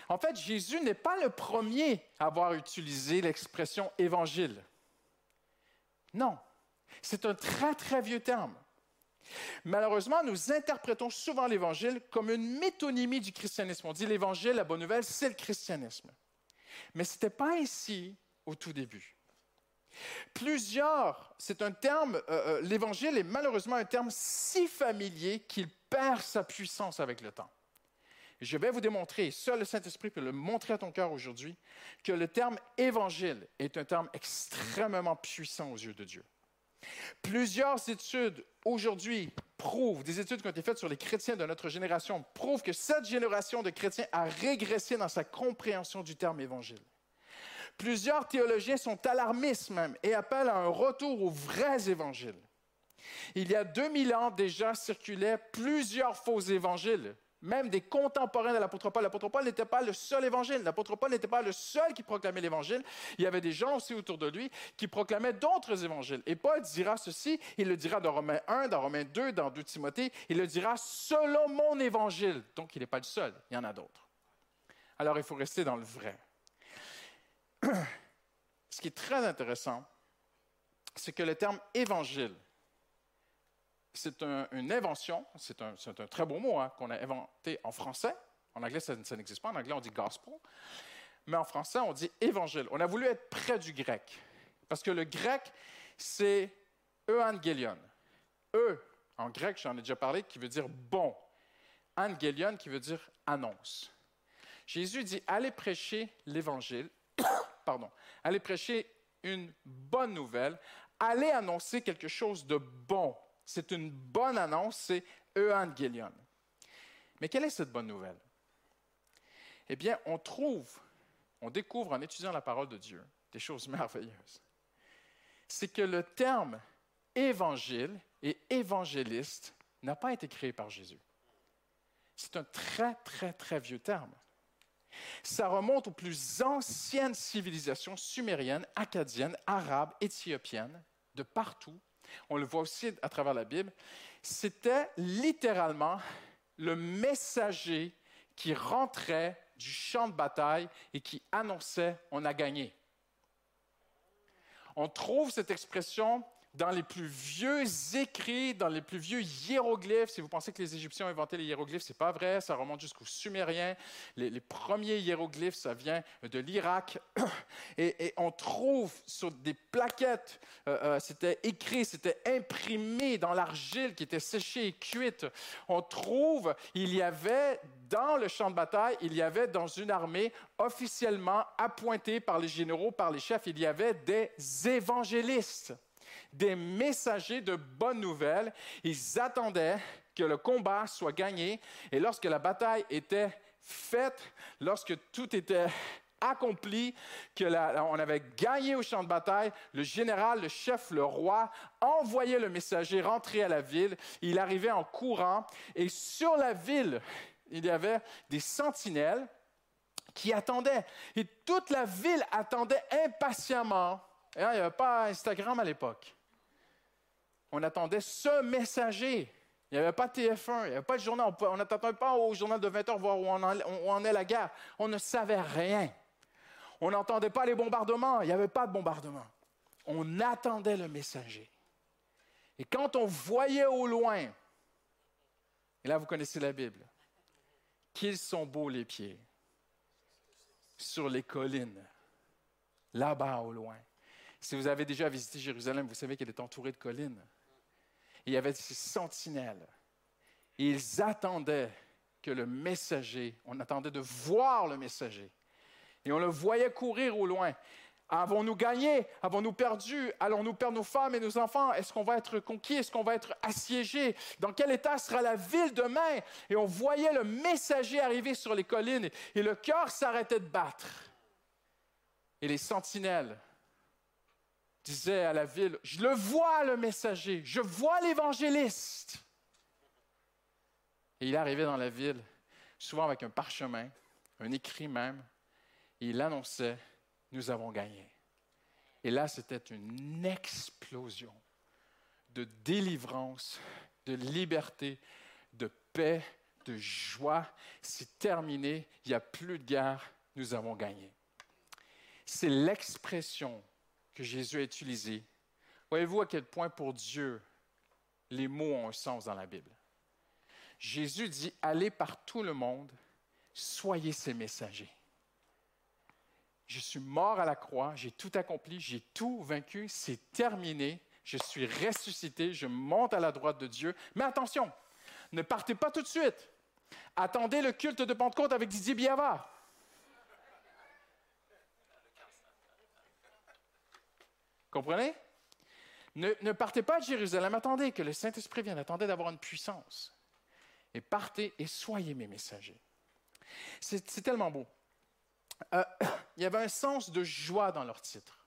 [SPEAKER 5] En fait, Jésus n'est pas le premier à avoir utilisé l'expression évangile. Non, c'est un très, très vieux terme. Malheureusement, nous interprétons souvent l'Évangile comme une métonymie du christianisme. On dit l'Évangile, la bonne nouvelle, c'est le christianisme. Mais ce n'était pas ainsi au tout début. Plusieurs, c'est un terme, euh, euh, l'Évangile est malheureusement un terme si familier qu'il perd sa puissance avec le temps. Je vais vous démontrer, seul le Saint-Esprit peut le montrer à ton cœur aujourd'hui, que le terme évangile est un terme extrêmement puissant aux yeux de Dieu. Plusieurs études aujourd'hui prouvent, des études qui ont été faites sur les chrétiens de notre génération, prouvent que cette génération de chrétiens a régressé dans sa compréhension du terme évangile. Plusieurs théologiens sont alarmistes même et appellent à un retour aux vrais évangiles. Il y a 2000 ans déjà circulaient plusieurs faux évangiles, même des contemporains de l'apôtre Paul. L'apôtre Paul n'était pas le seul évangile. L'apôtre Paul n'était pas le seul qui proclamait l'évangile. Il y avait des gens aussi autour de lui qui proclamaient d'autres évangiles. Et Paul dira ceci, il le dira dans Romains 1, dans Romains 2, dans 2 Timothée, il le dira selon mon évangile. Donc il n'est pas le seul, il y en a d'autres. Alors il faut rester dans le vrai. *clears throat* Ce qui est très intéressant, c'est que le terme évangile, c'est un- une invention, c'est un, très beau mot hein, qu'on a inventé en français. En anglais, ça, ça n'existe pas. En anglais, on dit gospel. Mais en français, on dit évangile. On a voulu être près du grec. Parce que le grec, c'est euangelion. E, en grec, j'en ai déjà parlé, qui veut dire bon. Angelion, qui veut dire annonce. Jésus dit allez prêcher l'évangile, *coughs* pardon, allez prêcher une bonne nouvelle, allait annoncer quelque chose de bon. C'est une bonne annonce, c'est Evangelion. Mais quelle est cette bonne nouvelle? Eh bien, on trouve, on découvre en étudiant la parole de Dieu des choses merveilleuses. C'est que le terme évangile et évangéliste n'a pas été créé par Jésus. C'est un très, très, très vieux terme. Ça remonte aux plus anciennes civilisations sumériennes, acadiennes, arabes, éthiopiennes, de partout. On le voit aussi à travers la Bible. C'était littéralement le messager qui rentrait du champ de bataille et qui annonçait on a gagné. On trouve cette expression dans les plus vieux écrits, dans les plus vieux hiéroglyphes. Si vous pensez que les Égyptiens ont inventé les hiéroglyphes, c'est pas vrai. Ça remonte jusqu'aux Sumériens. Les, premiers hiéroglyphes, ça vient de l'Irak. *clears throat* Et, et, on trouve sur des plaquettes, euh, euh, c'était écrit, c'était imprimé dans l'argile qui était séchée et cuite. On trouve, il y avait dans le champ de bataille, il y avait dans une armée officiellement appointée par les généraux, par les chefs, il y avait des évangélistes des messagers de bonnes nouvelles. Ils attendaient que le combat soit gagné. Et lorsque la bataille était faite, lorsque tout était accompli, que on avait gagné au champ de bataille, le général, le chef, le roi envoyait le messager rentrer à la ville. Il arrivait en courant et sur la ville, il y avait des sentinelles qui attendaient. Et toute la ville attendait impatiemment. Et il n'y avait pas Instagram à l'époque on attendait ce messager. Il n'y avait pas TF1, il n'y avait pas de journal. On n'attendait pas au journal de 20 heures voir où en est la guerre. On ne savait rien. On n'entendait pas les bombardements. Il n'y avait pas de bombardement. On attendait le messager. Et quand on voyait au loin, et là vous connaissez la Bible, qu'ils sont beaux les pieds sur les collines, là-bas au loin. Si vous avez déjà visité Jérusalem, vous savez qu'elle est entourée de collines il y avait ces sentinelles. Et ils attendaient que le messager, on attendait de voir le messager. Et on le voyait courir au loin. Avons-nous gagné? Avons-nous perdu? Allons-nous perdre nos femmes et nos enfants? Est-ce qu'on va être conquis? Est-ce qu'on va être assiégé? Dans quel état sera la ville demain? Et on voyait le messager arriver sur les collines et le cœur s'arrêtait de battre. Et les sentinelles disait à la ville, je le vois le messager, je vois l'évangéliste. Et il arrivait dans la ville, souvent avec un parchemin, un écrit même, et il annonçait, nous avons gagné. Et là, c'était une explosion de délivrance, de liberté, de paix, de joie. C'est terminé, il n'y a plus de guerre, nous avons gagné. C'est l'expression que Jésus a utilisé, voyez-vous à quel point pour Dieu, les mots ont un sens dans la Bible. Jésus dit, allez par tout le monde, soyez ses messagers. Je suis mort à la croix, j'ai tout accompli, j'ai tout vaincu, c'est terminé, je suis ressuscité, je monte à la droite de Dieu. Mais attention, ne partez pas tout de suite. Attendez le culte de Pentecôte avec Didier Biava. Comprenez? Ne, partez pas de Jérusalem, attendez que le Saint-Esprit vienne, attendez d'avoir une puissance. Et partez et soyez mes messagers. C'est tellement beau. Euh, *coughs* il y avait un sens de joie dans leur titre.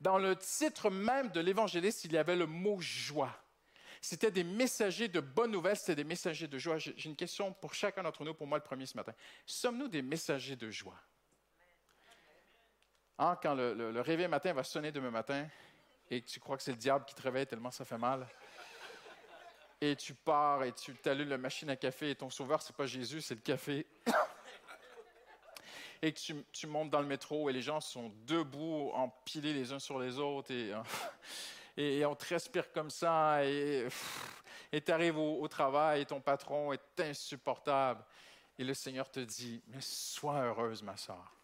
[SPEAKER 5] Dans le titre même de l'évangéliste, il y avait le mot joie. C'était des messagers de bonnes nouvelles, c'était des messagers de joie. J'ai une question pour chacun d'entre nous, pour moi le premier ce matin. Sommes-nous des messagers de joie? Hein, quand le, réveil matin va sonner demain matin et tu crois que c'est le diable qui te réveille tellement ça fait mal. Et tu pars et tu t'allumes la machine à café et ton sauveur, c'est pas Jésus, c'est le café. *coughs* et que tu, montes dans le métro et les gens sont debout, empilés les uns sur les autres et, et, on te respire comme ça et tu arrives au, au travail et ton patron est insupportable. Et le Seigneur te dit, mais sois heureuse, ma soeur.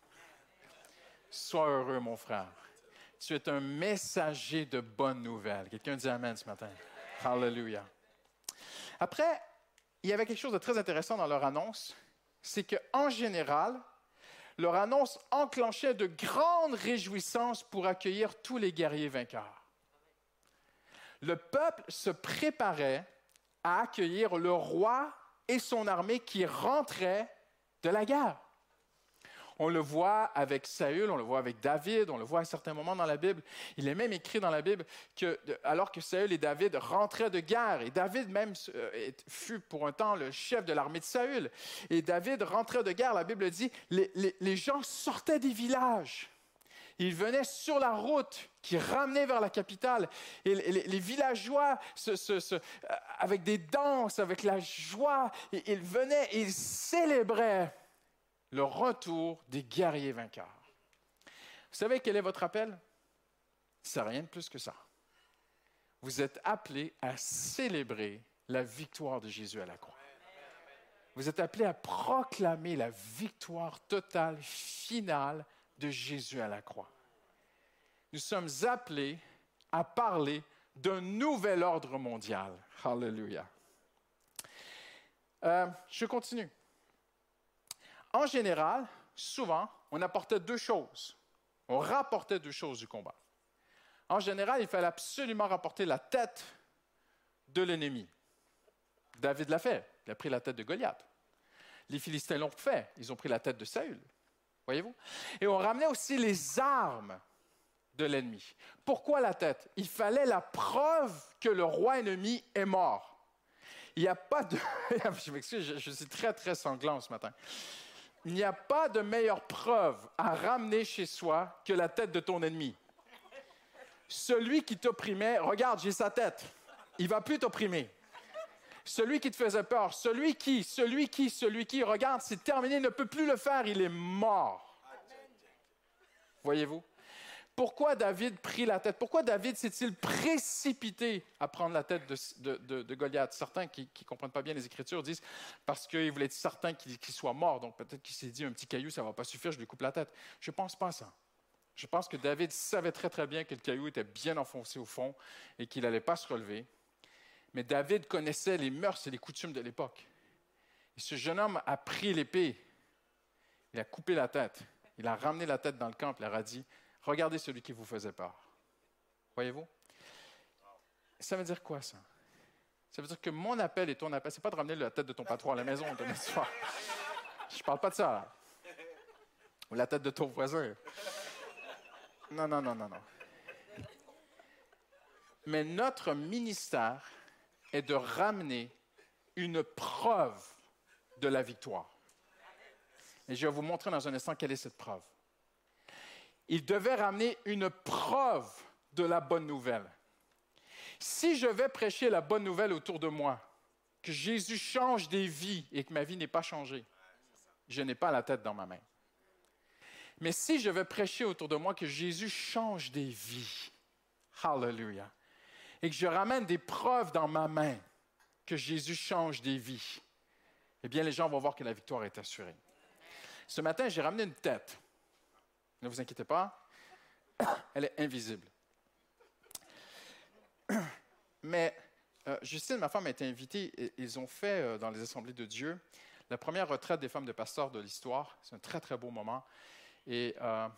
[SPEAKER 5] Sois heureux, mon frère. Tu es un messager de bonnes nouvelles. Quelqu'un dit Amen ce matin. Hallelujah. Après, il y avait quelque chose de très intéressant dans leur annonce, c'est qu'en général, leur annonce enclenchait de grandes réjouissances pour accueillir tous les guerriers vainqueurs. Le peuple se préparait à accueillir le roi et son armée qui rentraient de la guerre. On le voit avec Saül, on le voit avec David, on le voit à certains moments dans la Bible. Il est même écrit dans la Bible que, alors que Saül et David rentraient de guerre, et David même euh, fut pour un temps le chef de l'armée de Saül, et David rentrait de guerre, la Bible dit, les, gens sortaient des villages. Ils venaient sur la route qui ramenait vers la capitale. Et les, villageois, avec des danses, avec la joie, ils venaient et ils célébraient le retour des guerriers vainqueurs. Vous savez quel est votre appel? C'est rien de plus que ça. Vous êtes appelés à célébrer la victoire de Jésus à la croix. Vous êtes appelés à proclamer la victoire totale, finale de Jésus à la croix. Nous sommes appelés à parler d'un nouvel ordre mondial. Hallelujah. Euh, je continue. En général, souvent, on apportait deux choses. On rapportait deux choses du combat. En général, il fallait absolument rapporter la tête de l'ennemi. David l'a fait. Il a pris la tête de Goliath. Les Philistins l'ont fait. Ils ont pris la tête de Saül. Voyez-vous? Et on ramenait aussi les armes de l'ennemi. Pourquoi la tête? Il fallait la preuve que le roi ennemi est mort. Il n'y a pas de... *laughs* je m'excuse, je, suis très, très sanglant ce matin. Il n'y a pas de meilleure preuve à ramener chez soi que la tête de ton ennemi. Celui qui t'opprimait, regarde, j'ai sa tête. Il va plus t'opprimer. Celui qui te faisait peur, celui qui, celui qui, celui qui, regarde, c'est terminé, ne peut plus le faire, il est mort. Voyez-vous? Pourquoi David prit la tête? Pourquoi David s'est-il précipité à prendre la tête de, Goliath? Certains qui ne comprennent pas bien les Écritures disent parce qu'il voulait être certain qu'il soit mort, donc peut-être qu'il s'est dit un petit caillou, ça ne va pas suffire, je lui coupe la tête. Je ne pense pas ça. Je pense que David savait très très bien que le caillou était bien enfoncé au fond et qu'il n'allait pas se relever. Mais David connaissait les mœurs et les coutumes de l'époque. Et ce jeune homme a pris l'épée, il a coupé la tête, il a ramené la tête dans le camp, il leur a dit, regardez celui qui vous faisait peur. Voyez-vous? Ça veut dire quoi ça? Ça veut dire que mon appel et ton appel, c'est pas de ramener la tête de ton patron à la maison demain soir. Je parle pas de ça. Ou la tête de ton voisin. Non, non, non, non, non. Mais notre ministère est de ramener une preuve de la victoire. Et je vais vous montrer dans un instant quelle est cette preuve. Il devait ramener une preuve de la bonne nouvelle. Si je vais prêcher la bonne nouvelle autour de moi, que Jésus change des vies et que ma vie n'est pas changée, je n'ai pas la tête dans ma main. Mais si je vais prêcher autour de moi que Jésus change des vies, hallelujah, et que je ramène des preuves dans ma main que Jésus change des vies, eh bien, les gens vont voir que la victoire est assurée. Ce matin, j'ai ramené une tête. Ne vous inquiétez pas, elle est invisible. Mais euh, Justine, ma femme, a été invitée. Ils ont fait euh, dans les assemblées de Dieu la première retraite des femmes de pasteurs de l'histoire. C'est un très, très beau moment. Et euh,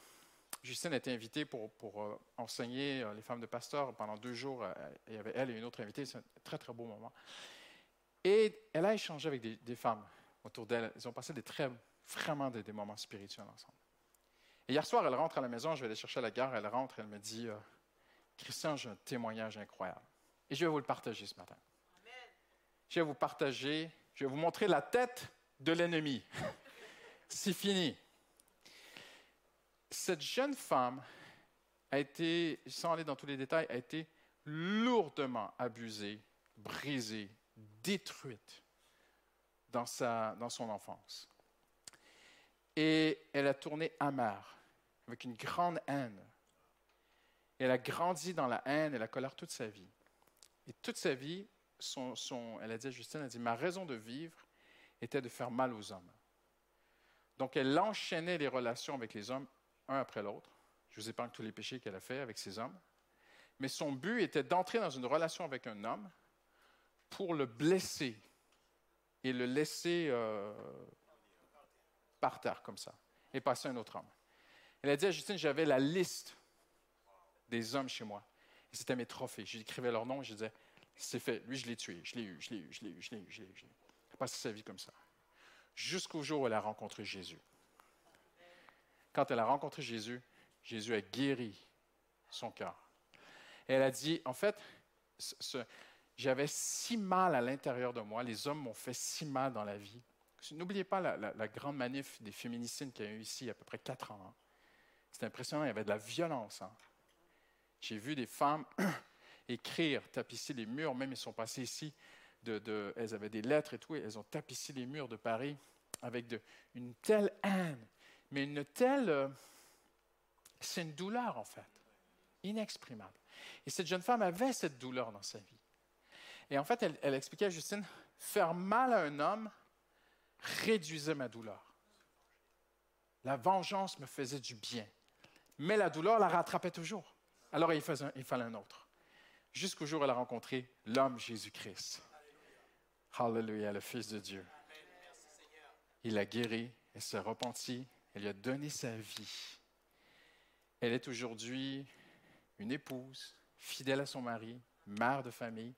[SPEAKER 5] Justine a été invitée pour, enseigner les femmes de pasteur pendant deux jours. Il y avait elle et une autre invitée. C'est un très, très beau moment. Et elle a échangé avec des, femmes autour d'elle. Ils ont passé des très, vraiment des, moments spirituels ensemble. Et hier soir, elle rentre à la maison. Je vais aller chercher à la gare. Elle rentre. Elle me dit Christian, j'ai un témoignage incroyable. Et je vais vous le partager ce matin. Je vais vous partager, je vais vous montrer la tête de l'ennemi. *laughs* C'est fini cette jeune femme a été, sans aller dans tous les détails, a été lourdement abusée, brisée, détruite dans, sa, dans son enfance. Et elle a tourné amère, avec une grande haine. Elle a grandi dans la haine et la colère toute sa vie. Et toute sa vie, elle a dit à Justine, elle a dit, ma raison de vivre était de faire mal aux hommes. Donc elle enchaînait les relations avec les hommes un après l'autre. Je vous épargne tous les péchés qu'elle a fait avec ces hommes. Mais son but était d'entrer dans une relation avec un homme pour le blesser et le laisser euh, par terre comme ça. et passer à un autre homme. Elle a dit à Justine, j'avais la liste des hommes chez moi. C'était mes trophées. J'écrivais leur nom et je disais, c'est fait. Lui, je l'ai tué. Je l'ai eu, je l'ai eu, je l'ai eu, je l'ai eu, je l'ai eu. Elle sa vie comme ça. Jusqu'au jour où elle a rencontré Jésus. Quand elle a rencontré Jésus, Jésus a guéri son cœur. Elle a dit, en fait, ce- ce- j'avais si mal à l'intérieur de moi, les hommes m'ont fait si mal dans la vie. N'oubliez pas la grande manif des féminicides qu'il y a eu ici il y a à peu près quatre ans. hein. C'était impressionnant, il y avait de la violence. hein. J'ai vu des femmes *clears throat* écrire, tapisser les murs, même ils sont passés ici, elles avaient des lettres et tout, et elles ont tapissé les murs de Paris avec une telle haine, mais une telle... euh, c'est une douleur en fait, inexprimable. Et cette jeune femme avait cette douleur dans sa vie. Et en fait, elle, elle expliquait à Justine, faire mal à un homme réduisait ma douleur. La vengeance me faisait du bien, mais la douleur la rattrapait toujours. Alors il, fallait un autre. Jusqu'au jour où elle a rencontré l'homme Jésus-Christ. Hallelujah, le Fils de Dieu. Il l'a guéri, elle s'est repentie, elle lui a donné sa vie. Elle est aujourd'hui une épouse, fidèle à son mari, mère de famille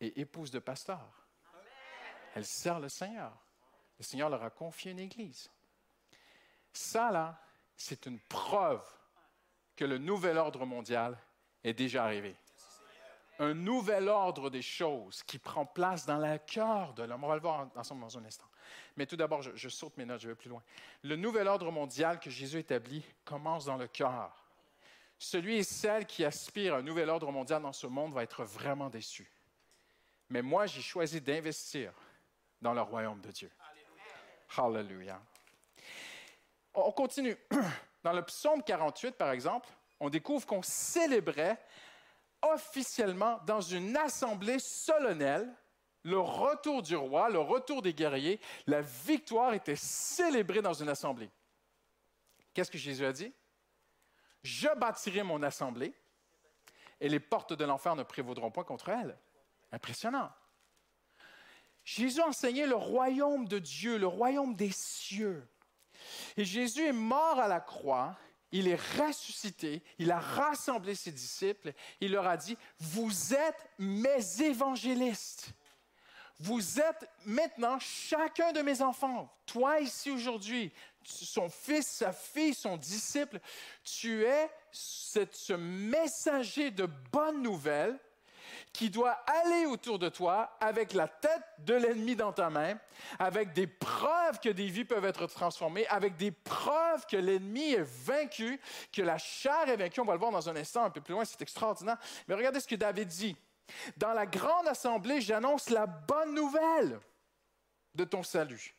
[SPEAKER 5] et épouse de pasteur. Elle sert le Seigneur. Le Seigneur leur a confié une église. Ça, là, c'est une preuve que le nouvel ordre mondial est déjà arrivé. Un nouvel ordre des choses qui prend place dans le cœur de l'homme. On va le voir ensemble dans un instant. Mais tout d'abord, je, je saute mes notes, je vais plus loin. Le nouvel ordre mondial que Jésus établit commence dans le cœur. Celui et celle qui aspire à un nouvel ordre mondial dans ce monde va être vraiment déçu. Mais moi, j'ai choisi d'investir dans le royaume de Dieu. Hallelujah. On on continue. *clears throat* Dans le psaume 48, par exemple, on découvre qu'on célébrait officiellement dans une assemblée solennelle le retour du roi, le retour des guerriers. La victoire était célébrée dans une assemblée. Qu'est-ce que Jésus a dit? Je bâtirai mon assemblée et les portes de l'enfer ne prévaudront pas contre elle. Impressionnant. Jésus enseignait le royaume de Dieu, le royaume des cieux. Et Jésus est mort à la croix, il est ressuscité, il a rassemblé ses disciples, il leur a dit, vous êtes mes évangélistes. Vous êtes maintenant chacun de mes enfants. Toi ici aujourd'hui, son fils, sa fille, son disciple, tu es ce messager de bonnes nouvelles qui doit aller autour de toi avec la tête de l'ennemi dans ta main, avec des preuves que des vies peuvent être transformées, avec des preuves que l'ennemi est vaincu, que la chair est vaincue. On va le voir dans un instant un peu plus loin, c'est extraordinaire. Mais regardez ce que David dit. Dans la grande assemblée, j'annonce la bonne nouvelle de ton salut.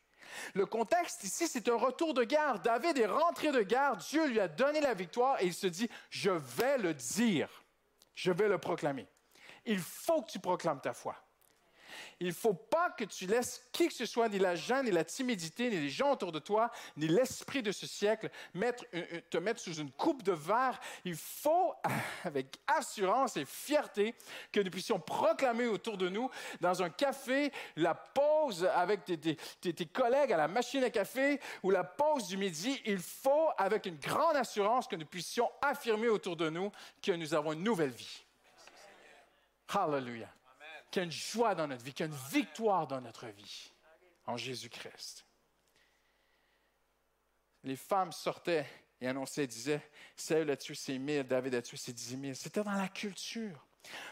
[SPEAKER 5] Le contexte ici, c'est un retour de guerre. David est rentré de guerre, Dieu lui a donné la victoire et il se dit, je vais le dire, je vais le proclamer. Il faut que tu proclames ta foi. Il ne faut pas que tu laisses qui que ce soit, ni la gêne, ni la timidité, ni les gens autour de toi, ni l'esprit de ce siècle, te mettre sous une coupe de verre. Il faut, *laughs* avec assurance et fierté, que nous puissions proclamer autour de nous, dans un café, la pause avec tes collègues à la machine à café ou la pause du midi. Il faut, avec une grande assurance, que nous puissions affirmer autour de nous que nous avons une nouvelle vie. Hallelujah. Qu'il y a une joie dans notre vie, qu'il y a une victoire dans notre vie en Jésus-Christ. Les femmes sortaient et annonçaient, disaient, Saül a tué ses mille, David a tué ses dix mille. C'était dans la culture.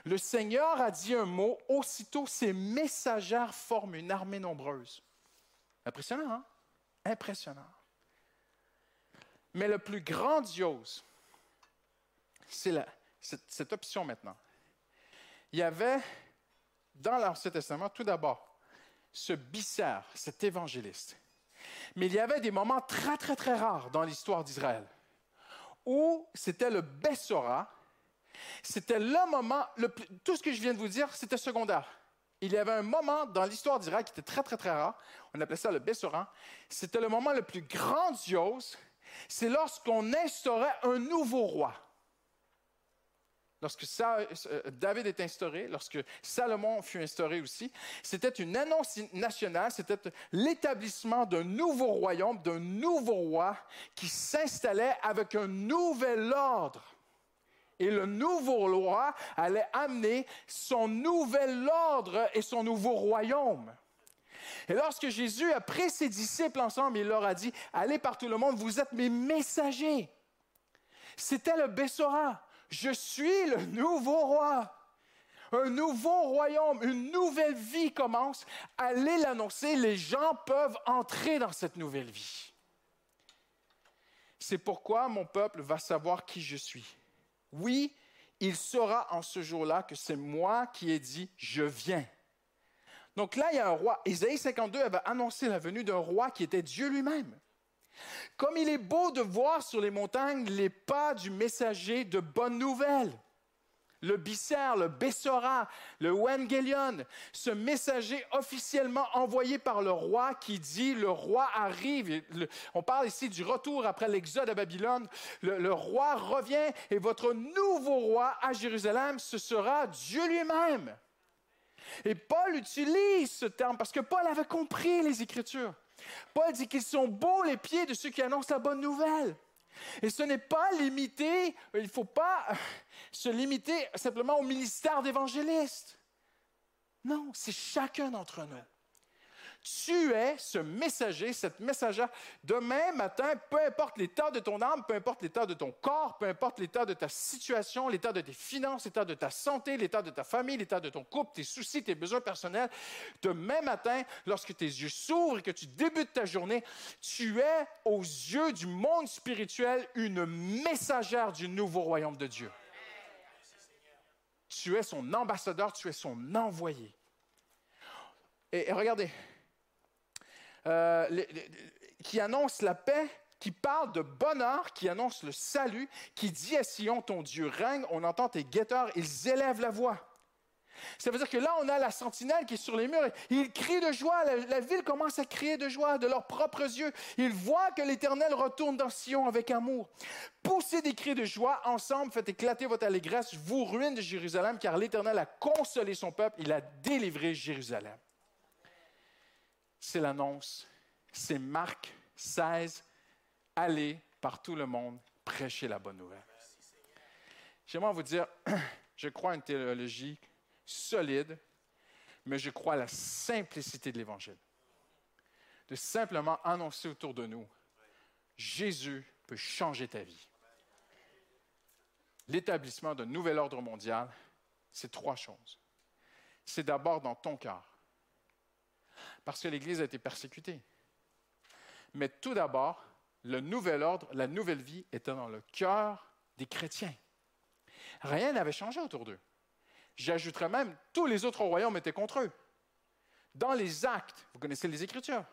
[SPEAKER 5] Le Seigneur a dit un mot, aussitôt ses messagères forment une armée nombreuse. Impressionnant, hein? Impressionnant. Mais le plus grandiose, c'est cette option maintenant. Il y avait dans l'Ancien Testament, tout d'abord, ce bicère, cet évangéliste. Mais il y avait des moments très, très, très rares dans l'histoire d'Israël où c'était le Bessora. C'était le moment, le tout ce que je viens de vous dire, c'était secondaire. Il y avait un moment dans l'histoire d'Israël qui était très, très, très rare. On appelait ça le Bessora. C'était le moment le plus grandiose. C'est lorsqu'on instaurait un nouveau roi. Lorsque euh, David est instauré, lorsque Salomon fut instauré aussi, c'était une annonce nationale, c'était l'établissement d'un nouveau royaume, d'un nouveau roi qui s'installait avec un nouvel ordre. Et le nouveau roi allait amener son nouvel ordre et son nouveau royaume. Et lorsque Jésus a pris ses disciples ensemble, il leur a dit, allez par tout le monde, vous êtes mes messagers. C'était le Bessora. Je suis le nouveau roi. Un nouveau royaume, une nouvelle vie commence. Allez l'annoncer, les gens peuvent entrer dans cette nouvelle vie. C'est pourquoi mon peuple va savoir qui je suis. Oui, il saura en ce jour-là que c'est moi qui ai dit, je viens. Donc là, il y a un roi. Isaïe 52 avait annoncé la venue d'un roi qui était Dieu lui-même. Comme il est beau de voir sur les montagnes les pas du messager de bonnes nouvelles. Le Bisser, le Bessora, le Wengelion, ce messager officiellement envoyé par le roi qui dit le roi arrive. On parle ici du retour après l'exode à Babylone. Le, le roi revient et votre nouveau roi à Jérusalem, ce sera Dieu lui-même. Et Paul utilise ce terme parce que Paul avait compris les Écritures. Paul dit qu'ils sont beaux les pieds de ceux qui annoncent la bonne nouvelle. Et ce n'est pas limité, il ne faut pas se limiter simplement au ministère d'évangéliste. Non, c'est chacun d'entre nous. Tu es ce messager, cette messagère. Demain matin, peu importe l'état de ton âme, peu importe l'état de ton corps, peu importe l'état de ta situation, l'état de tes finances, l'état de ta santé, l'état de ta famille, l'état de ton couple, tes soucis, tes besoins personnels, demain matin, lorsque tes yeux s'ouvrent et que tu débutes ta journée, tu es aux yeux du monde spirituel une messagère du nouveau royaume de Dieu. Tu es son ambassadeur, tu es son envoyé. Et, et regardez, euh, qui annonce la paix, qui parle de bonheur, qui annonce le salut, qui dit à Sion, ton Dieu règne, on entend tes guetteurs, ils élèvent la voix. Ça veut dire que là, on a la sentinelle qui est sur les murs. Ils crient de joie. La, la ville commence à crier de joie de leurs propres yeux. Ils voient que l'Éternel retourne dans Sion avec amour. Poussez des cris de joie ensemble, faites éclater votre allégresse, vous ruines de Jérusalem, car l'Éternel a consolé son peuple, il a délivré Jérusalem. C'est l'annonce. C'est Marc 16. Allez par tout le monde, prêcher la bonne nouvelle. J'aimerais vous dire, *clears throat* je crois à une théologie solide, mais je crois à la simplicité de l'Évangile. De simplement annoncer autour de nous, Jésus peut changer ta vie. L'établissement d'un nouvel ordre mondial, c'est trois choses. C'est d'abord dans ton cœur, parce que l'Église a été persécutée. Mais tout d'abord, le nouvel ordre, la nouvelle vie était dans le cœur des chrétiens. Rien n'avait changé autour d'eux. J'ajouterais même, tous les autres royaumes étaient contre eux. Dans les actes, vous connaissez les Écritures,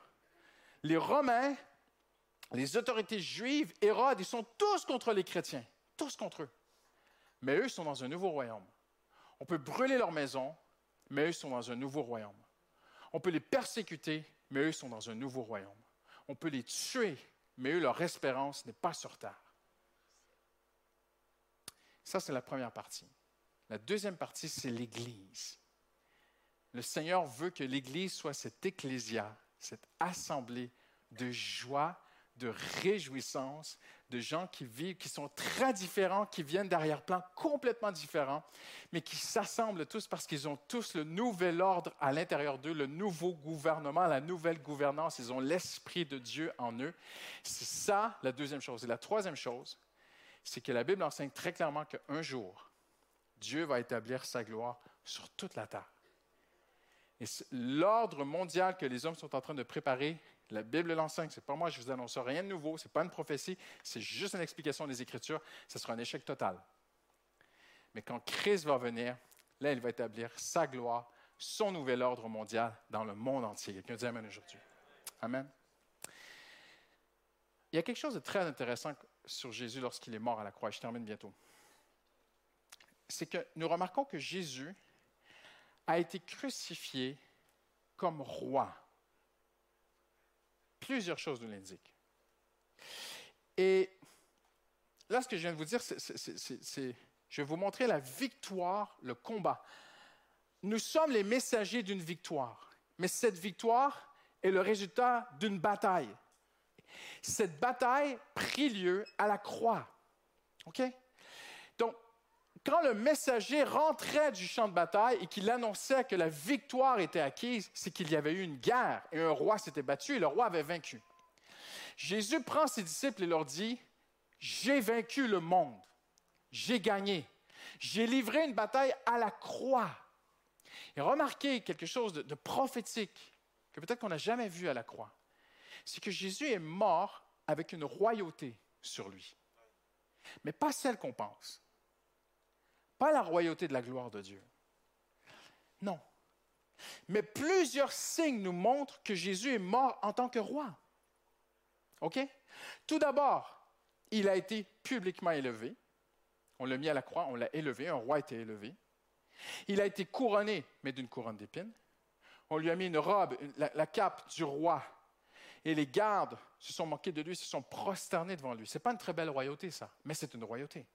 [SPEAKER 5] les Romains, les autorités juives, Hérode, ils sont tous contre les chrétiens, tous contre eux. Mais eux sont dans un nouveau royaume. On peut brûler leur maison, mais eux sont dans un nouveau royaume. On peut les persécuter, mais eux sont dans un nouveau royaume. On peut les tuer, mais eux, leur espérance n'est pas sur terre. Ça, c'est la première partie. La deuxième partie, c'est l'Église. Le Seigneur veut que l'Église soit cette ecclésia, cette assemblée de joie, de réjouissance, de gens qui vivent, qui sont très différents, qui viennent d'arrière-plans complètement différents, mais qui s'assemblent tous parce qu'ils ont tous le nouvel ordre à l'intérieur d'eux, le nouveau gouvernement, la nouvelle gouvernance. Ils ont l'Esprit de Dieu en eux. C'est ça la deuxième chose. Et la troisième chose, c'est que la Bible enseigne très clairement qu'un jour, Dieu va établir sa gloire sur toute la terre. Et l'ordre mondial que les hommes sont en train de préparer, la Bible l'enseigne. C'est pas moi, je vous annonce rien de nouveau. C'est pas une prophétie. C'est juste une explication des Écritures. Ce sera un échec total. Mais quand Christ va venir, là, il va établir sa gloire, son nouvel ordre mondial dans le monde entier. Quelqu'un dit Amen aujourd'hui. Amen. Il y a quelque chose de très intéressant sur Jésus lorsqu'il est mort à la croix. Je termine bientôt. C'est que nous remarquons que Jésus a été crucifié comme roi. Plusieurs choses nous l'indiquent. Et là, ce que je viens de vous dire, c'est- Je vais vous montrer la victoire, le combat. Nous sommes les messagers d'une victoire, mais cette victoire est le résultat d'une bataille. Cette bataille prit lieu à la croix. OK? Quand le messager rentrait du champ de bataille et qu'il annonçait que la victoire était acquise, c'est qu'il y avait eu une guerre et un roi s'était battu et le roi avait vaincu. Jésus prend ses disciples et leur dit, j'ai vaincu le monde, j'ai gagné, j'ai livré une bataille à la croix. Et remarquez quelque chose de, de prophétique que peut-être qu'on n'a jamais vu à la croix. C'est que Jésus est mort avec une royauté sur lui. Mais pas celle qu'on pense. Pas la royauté de la gloire de Dieu. Non. Mais plusieurs signes nous montrent que Jésus est mort en tant que roi. OK? Tout d'abord, il a été publiquement élevé. On l'a mis à la croix, on l'a élevé, un roi été élevé. Il a été couronné, mais d'une couronne d'épines. On lui a mis une robe, la, la cape du roi. Et les gardes se sont moqués de lui, se sont prosternés devant lui. Ce n'est pas une très belle royauté, ça, mais c'est une royauté.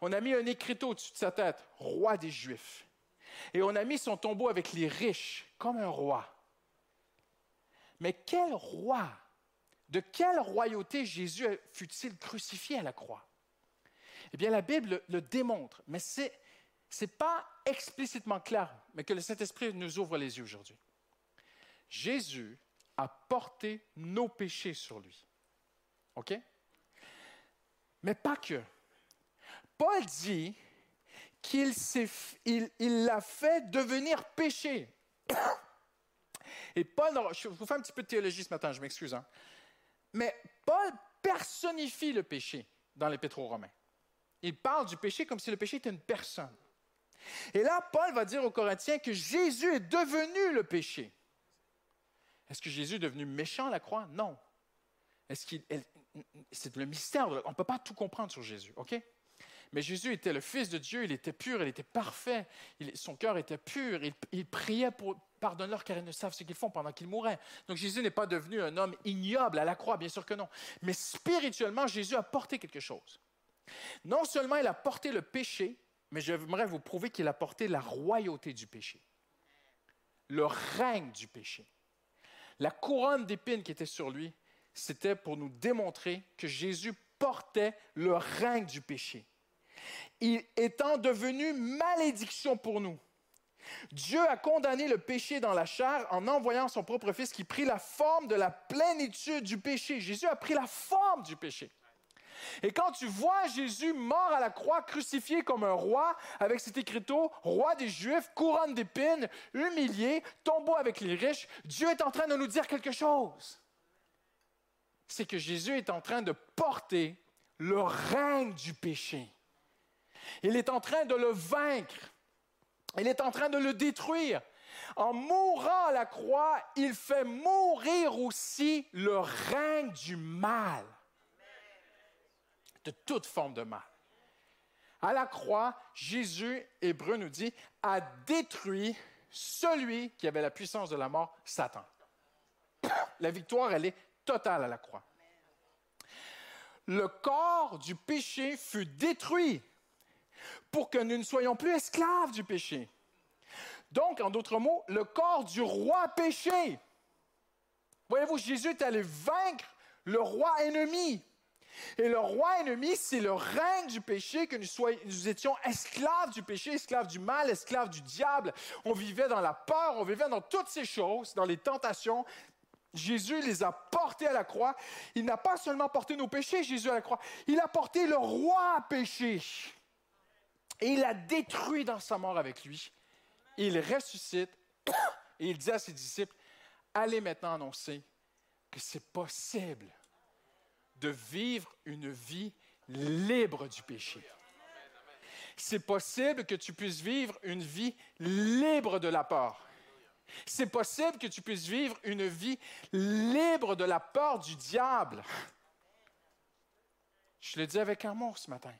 [SPEAKER 5] On a mis un écriteau au-dessus de sa tête, roi des Juifs. Et on a mis son tombeau avec les riches, comme un roi. Mais quel roi, de quelle royauté Jésus fut-il crucifié à la croix? Eh bien, la Bible le démontre, mais ce n'est pas explicitement clair, mais que le Saint-Esprit nous ouvre les yeux aujourd'hui. Jésus a porté nos péchés sur lui. OK? Mais pas que. Paul dit qu'il il, il l'a fait devenir péché. Et Paul, je vous fais un petit peu de théologie ce matin, je m'excuse. Hein. Mais Paul personnifie le péché dans l'Épître aux Romains. Il parle du péché comme si le péché était une personne. Et là, Paul va dire aux Corinthiens que Jésus est devenu le péché. Est-ce que Jésus est devenu méchant à la croix? Non. Est-ce qu'il, c'est le mystère. On ne peut pas tout comprendre sur Jésus, OK? Mais Jésus était le Fils de Dieu, il était pur, il était parfait, son cœur était pur, il, priait pour pardonne-leur car ils ne savent ce qu'ils font pendant qu'ils mouraient. Donc Jésus n'est pas devenu un homme ignoble à la croix, bien sûr que non. Mais spirituellement, Jésus a porté quelque chose. Non seulement il a porté le péché, mais j'aimerais vous prouver qu'il a porté la royauté du péché, le règne du péché. La couronne d'épines qui était sur lui, c'était pour nous démontrer que Jésus portait le règne du péché. Il étant devenu malédiction pour nous. Dieu a condamné le péché dans la chair en envoyant son propre Fils qui prit la forme de la plénitude du péché. Jésus a pris la forme du péché. Et quand tu vois Jésus mort à la croix, crucifié comme un roi, avec cet écriteau, roi des Juifs, couronne d'épines, humilié, tombeau avec les riches, Dieu est en train de nous dire quelque chose. C'est que Jésus est en train de porter le règne du péché. Il est en train de le vaincre. Il est en train de le détruire. En mourant à la croix, il fait mourir aussi le règne du mal de toute forme de mal. À la croix, Jésus, Hébreu nous dit, a détruit celui qui avait la puissance de la mort, Satan. La victoire, elle est totale à la croix. Le corps du péché fut détruit pour que nous ne soyons plus esclaves du péché. Donc, en d'autres mots, le corps du roi péché. Voyez-vous, Jésus est allé vaincre le roi ennemi. Et le roi ennemi, c'est le règne du péché, que nous, soyons, nous étions esclaves du péché, esclaves du mal, esclaves du diable. On vivait dans la peur, on vivait dans toutes ces choses, dans les tentations. Jésus les a portés à la croix. Il n'a pas seulement porté nos péchés, Jésus à la croix, il a porté le roi péché. Et il a détruit dans sa mort avec lui. Il ressuscite et il dit à ses disciples, allez maintenant annoncer que c'est possible de vivre une vie libre du péché. C'est possible que tu puisses vivre une vie libre de la peur. C'est possible que tu puisses vivre une vie libre de la peur du diable. Je le dis avec amour ce matin.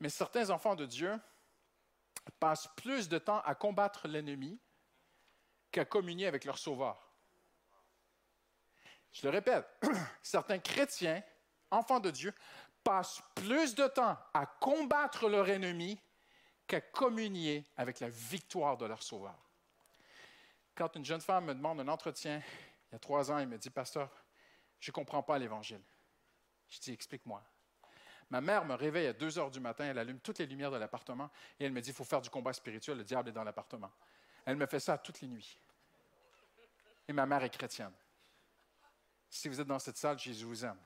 [SPEAKER 5] Mais certains enfants de Dieu passent plus de temps à combattre l'ennemi qu'à communier avec leur Sauveur. Je le répète, *clears throat* certains chrétiens, enfants de Dieu, passent plus de temps à combattre leur ennemi qu'à communier avec la victoire de leur sauveur. Quand une jeune femme me demande un entretien, il y a trois ans, elle me dit, Pasteur, je ne comprends pas l'Évangile. Je dis, explique-moi. Ma mère me réveille à 2 heures du matin, elle allume toutes les lumières de l'appartement et elle me dit, il faut faire du combat spirituel, le diable est dans l'appartement. Elle me fait ça toutes les nuits. Et ma mère est chrétienne. Si vous êtes dans cette salle, Jésus vous aime.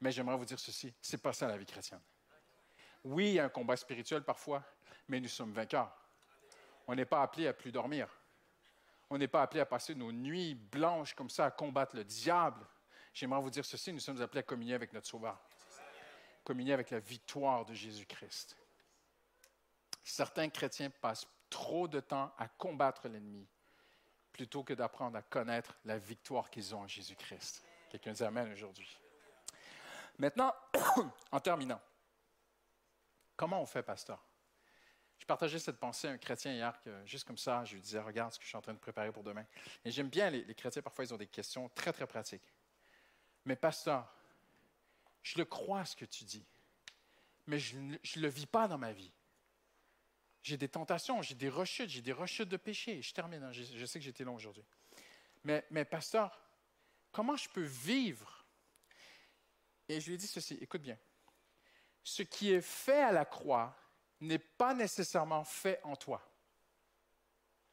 [SPEAKER 5] Mais j'aimerais vous dire ceci, c'est pas ça la vie chrétienne. Oui, il y a un combat spirituel parfois, mais nous sommes vainqueurs. On n'est pas appelé à plus dormir. On n'est pas appelé à passer nos nuits blanches comme ça à combattre le diable. J'aimerais vous dire ceci, nous sommes appelés à communier avec notre Sauveur. Communier avec la victoire de Jésus-Christ. Certains chrétiens passent trop de temps à combattre l'ennemi plutôt que d'apprendre à connaître la victoire qu'ils ont en Jésus-Christ. Quelqu'un dit Amen aujourd'hui. Maintenant, *coughs* en terminant, comment on fait, pasteur? Je partageais cette pensée à un chrétien hier, juste comme ça, je lui disais, regarde ce que je suis en train de préparer pour demain. Et j'aime bien, les chrétiens, parfois, ils ont des questions très, très pratiques. Mais pasteur, je le crois ce que tu dis, mais je ne le vis pas dans ma vie. J'ai des tentations, j'ai des rechutes, j'ai des rechutes de péché. Je termine, hein, je, sais que j'étais long aujourd'hui. Mais, mais pasteur, comment je peux vivre? Et je lui ai dit ceci, écoute bien. Ce qui est fait à la croix n'est pas nécessairement fait en toi.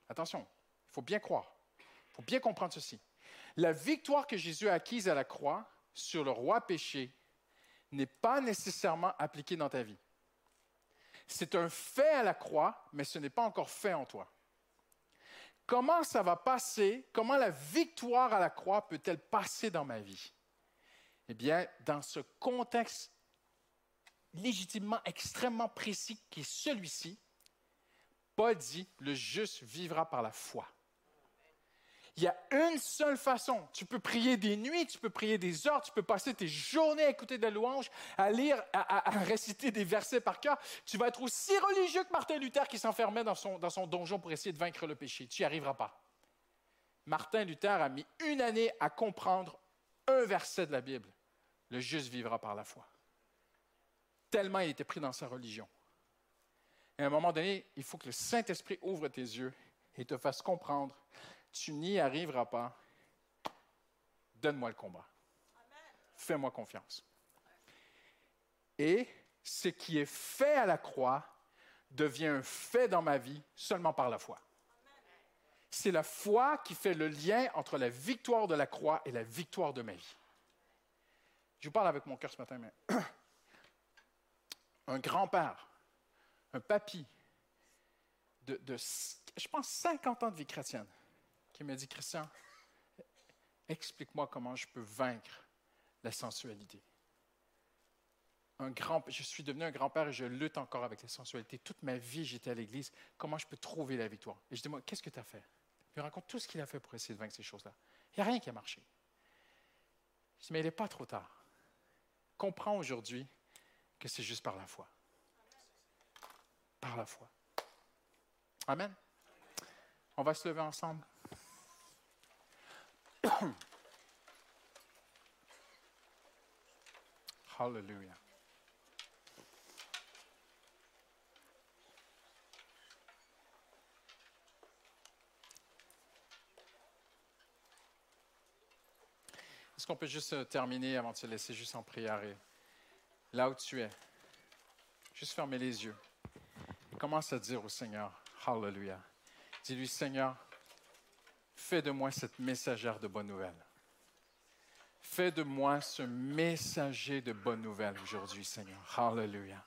[SPEAKER 5] Attention, il faut bien croire, il faut bien comprendre ceci. La victoire que Jésus a acquise à la croix sur le roi péché n'est pas nécessairement appliquée dans ta vie. C'est un fait à la croix, mais ce n'est pas encore fait en toi. Comment ça va passer? Comment la victoire à la croix peut-elle passer dans ma vie? Eh bien, dans ce contexte légitimement extrêmement précis qui est celui-ci, Paul dit, le juste vivra par la foi. Il y a une seule façon. Tu peux prier des nuits, tu peux prier des heures, tu peux passer tes journées à écouter de la louange, à lire, à *laughs* réciter des versets par cœur. Tu vas être aussi religieux que Martin Luther qui s'enfermait dans son, dans son donjon pour essayer de vaincre le péché. Tu n'y arriveras pas. Martin Luther a mis une année à comprendre un verset de la Bible. Le juste vivra par la foi. Tellement il était pris dans sa religion. Et à un moment donné, il faut que le Saint-Esprit ouvre tes yeux et te fasse comprendre tu n'y arriveras pas. Donne-moi le combat. Fais-moi confiance. Et ce qui est fait à la croix devient un fait dans ma vie seulement par la foi. C'est la foi qui fait le lien entre la victoire de la croix et la victoire de ma vie. Je vous parle avec mon cœur ce matin, mais *clears throat* un grand-père, un papy de, je pense, 50 ans de vie chrétienne, qui m'a dit, Christian, explique-moi comment je peux vaincre la sensualité. Je suis devenu un grand-père et je lutte encore avec la sensualité. Toute ma vie, j'étais à l'église. Comment je peux trouver la victoire? Et je dis, qu'est-ce que tu as fait? Il me raconte tout ce qu'il a fait pour essayer de vaincre ces choses-là. Il n'y a rien qui a marché. Je dis, mais il n'est pas trop tard. Comprends aujourd'hui que c'est juste par la foi. Par la foi. Amen. On va se lever ensemble. Hallelujah. Est-ce qu'on peut juste euh, terminer avant de se laisser juste en prière là où tu es, juste fermer les yeux et commence à dire au Seigneur, Hallelujah. Dis-lui, Seigneur, fais de moi cette messagère de bonne nouvelle. Fais de moi ce messager de bonne nouvelle aujourd'hui, Seigneur. Hallelujah.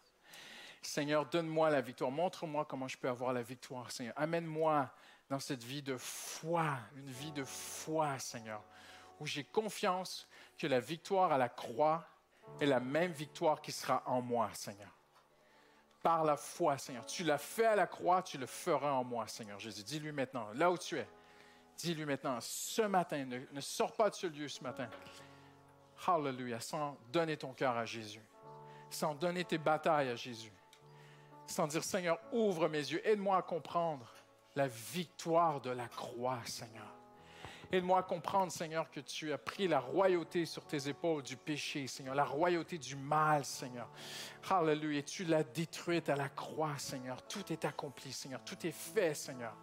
[SPEAKER 5] Seigneur, donne-moi la victoire. Montre-moi comment je peux avoir la victoire, Seigneur. Amène-moi dans cette vie de foi, une vie de foi, Seigneur, où j'ai confiance que la victoire à la croix est la même victoire qui sera en moi, Seigneur. Par la foi, Seigneur. Tu l'as fait à la croix, tu le feras en moi, Seigneur Jésus. Dis-lui maintenant, là où tu es, dis-lui maintenant, ce matin, ne, sors pas de ce lieu ce matin. Hallelujah, sans donner ton cœur à Jésus, sans donner tes batailles à Jésus, sans dire, Seigneur, ouvre mes yeux, aide-moi à comprendre la victoire de la croix, Seigneur. Aide-moi à comprendre, Seigneur, que tu as pris la royauté sur tes épaules du péché, Seigneur, la royauté du mal, Seigneur. Alléluia. Tu l'as détruite à la croix, Seigneur. Tout est accompli, Seigneur. Tout est fait, Seigneur.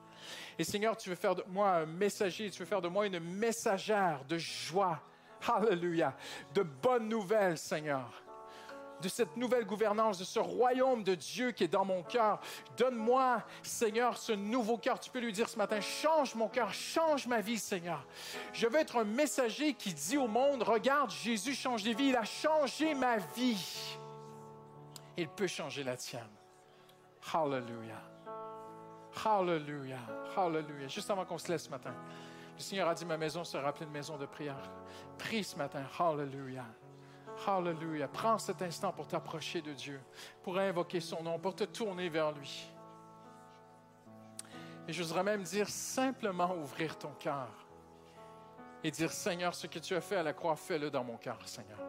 [SPEAKER 5] Et Seigneur, tu veux faire de moi un messager, tu veux faire de moi une messagère de joie. Alléluia. De bonnes nouvelles, Seigneur de cette nouvelle gouvernance, de ce royaume de Dieu qui est dans mon cœur. Donne-moi, Seigneur, ce nouveau cœur. Tu peux lui dire ce matin, change mon cœur, change ma vie, Seigneur. Je veux être un messager qui dit au monde, regarde, Jésus change des vies, il a changé ma vie. Il peut changer la tienne. Hallelujah. Hallelujah. Hallelujah. Juste avant qu'on se laisse ce matin, le Seigneur a dit, ma maison sera appelée une maison de prière. Prie ce matin. Hallelujah. Hallelujah. Prends cet instant pour t'approcher de Dieu, pour invoquer son nom, pour te tourner vers lui. Et je voudrais même dire simplement ouvrir ton cœur et dire Seigneur, ce que tu as fait à la croix, fais-le dans mon cœur, Seigneur.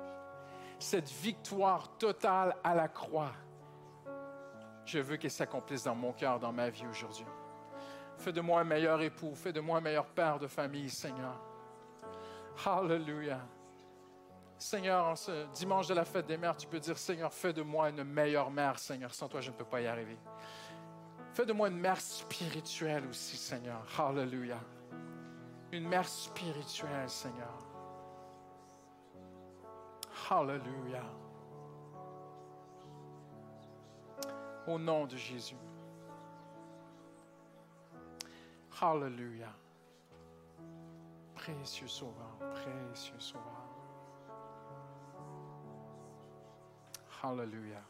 [SPEAKER 5] Cette victoire totale à la croix, je veux qu'elle s'accomplisse dans mon cœur, dans ma vie aujourd'hui. Fais de moi un meilleur époux, fais de moi un meilleur père de famille, Seigneur. Hallelujah. Seigneur, en ce dimanche de la fête des mères, tu peux dire, Seigneur, fais de moi une meilleure mère, Seigneur. Sans toi, je ne peux pas y arriver. Fais de moi une mère spirituelle aussi, Seigneur. Hallelujah. Une mère spirituelle, Seigneur. Hallelujah. Au nom de Jésus. Hallelujah. Précieux Sauveur, précieux Sauveur. Hallelujah.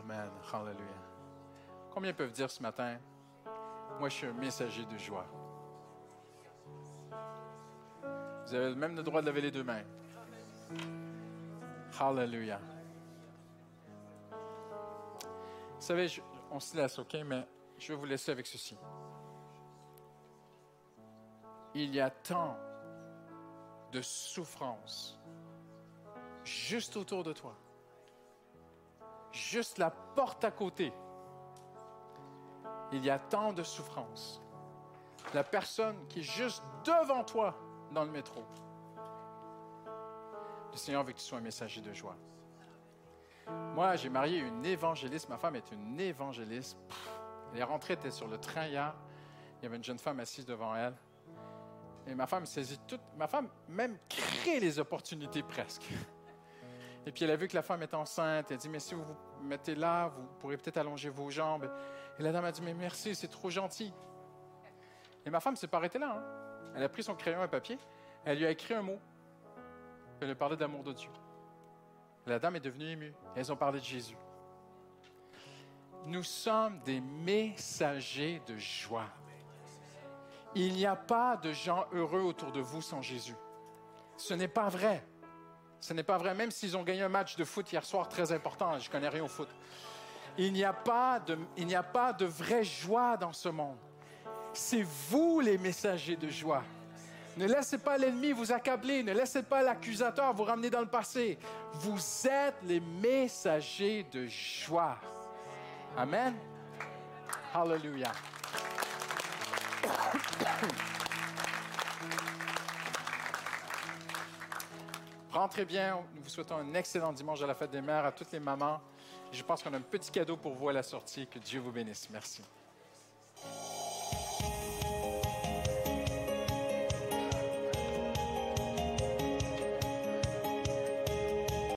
[SPEAKER 5] Amen. Hallelujah. Combien peuvent dire ce matin, moi je suis un messager de joie? Vous avez même le droit de lever les deux mains. Hallelujah. Vous savez, on se laisse, OK, mais je vais vous laisser avec ceci. Il y a tant de souffrance juste autour de toi, juste la porte à côté. Il y a tant de souffrance. La personne qui est juste devant toi dans le métro. Le Seigneur veut que tu sois un messager de joie. Moi, j'ai marié une évangéliste. Ma femme est une évangéliste. Elle est rentrée, elle était sur le train hier. Il y avait une jeune femme assise devant elle. Et ma femme saisit toute. Ma femme même crée les opportunités presque. Et puis elle a vu que la femme est enceinte. Elle dit Mais si vous vous mettez là, vous pourrez peut-être allonger vos jambes. Et la dame a dit Mais merci, c'est trop gentil. Et ma femme s'est pas arrêtée là. hein. Elle a pris son crayon et papier. Elle lui a écrit un mot. Elle lui a parlé d'amour de Dieu. La dame est devenue émue. Elles ont parlé de Jésus. Nous sommes des messagers de joie. Il n'y a pas de gens heureux autour de vous sans Jésus. Ce n'est pas vrai. Ce n'est pas vrai, même s'ils ont gagné un match de foot hier soir très important, je connais rien au foot. A pas de, il n'y a pas de vraie joie dans ce monde. C'est vous les messagers de joie. Ne laissez pas l'ennemi vous accabler, ne laissez pas l'accusateur vous ramener dans le passé. Vous êtes les messagers de joie. Amen. Hallelujah. Rentrez bien. Nous vous souhaitons un excellent dimanche à la fête des mères à toutes les mamans. Je pense qu'on a un petit cadeau pour vous à la sortie. Que Dieu vous bénisse. Merci.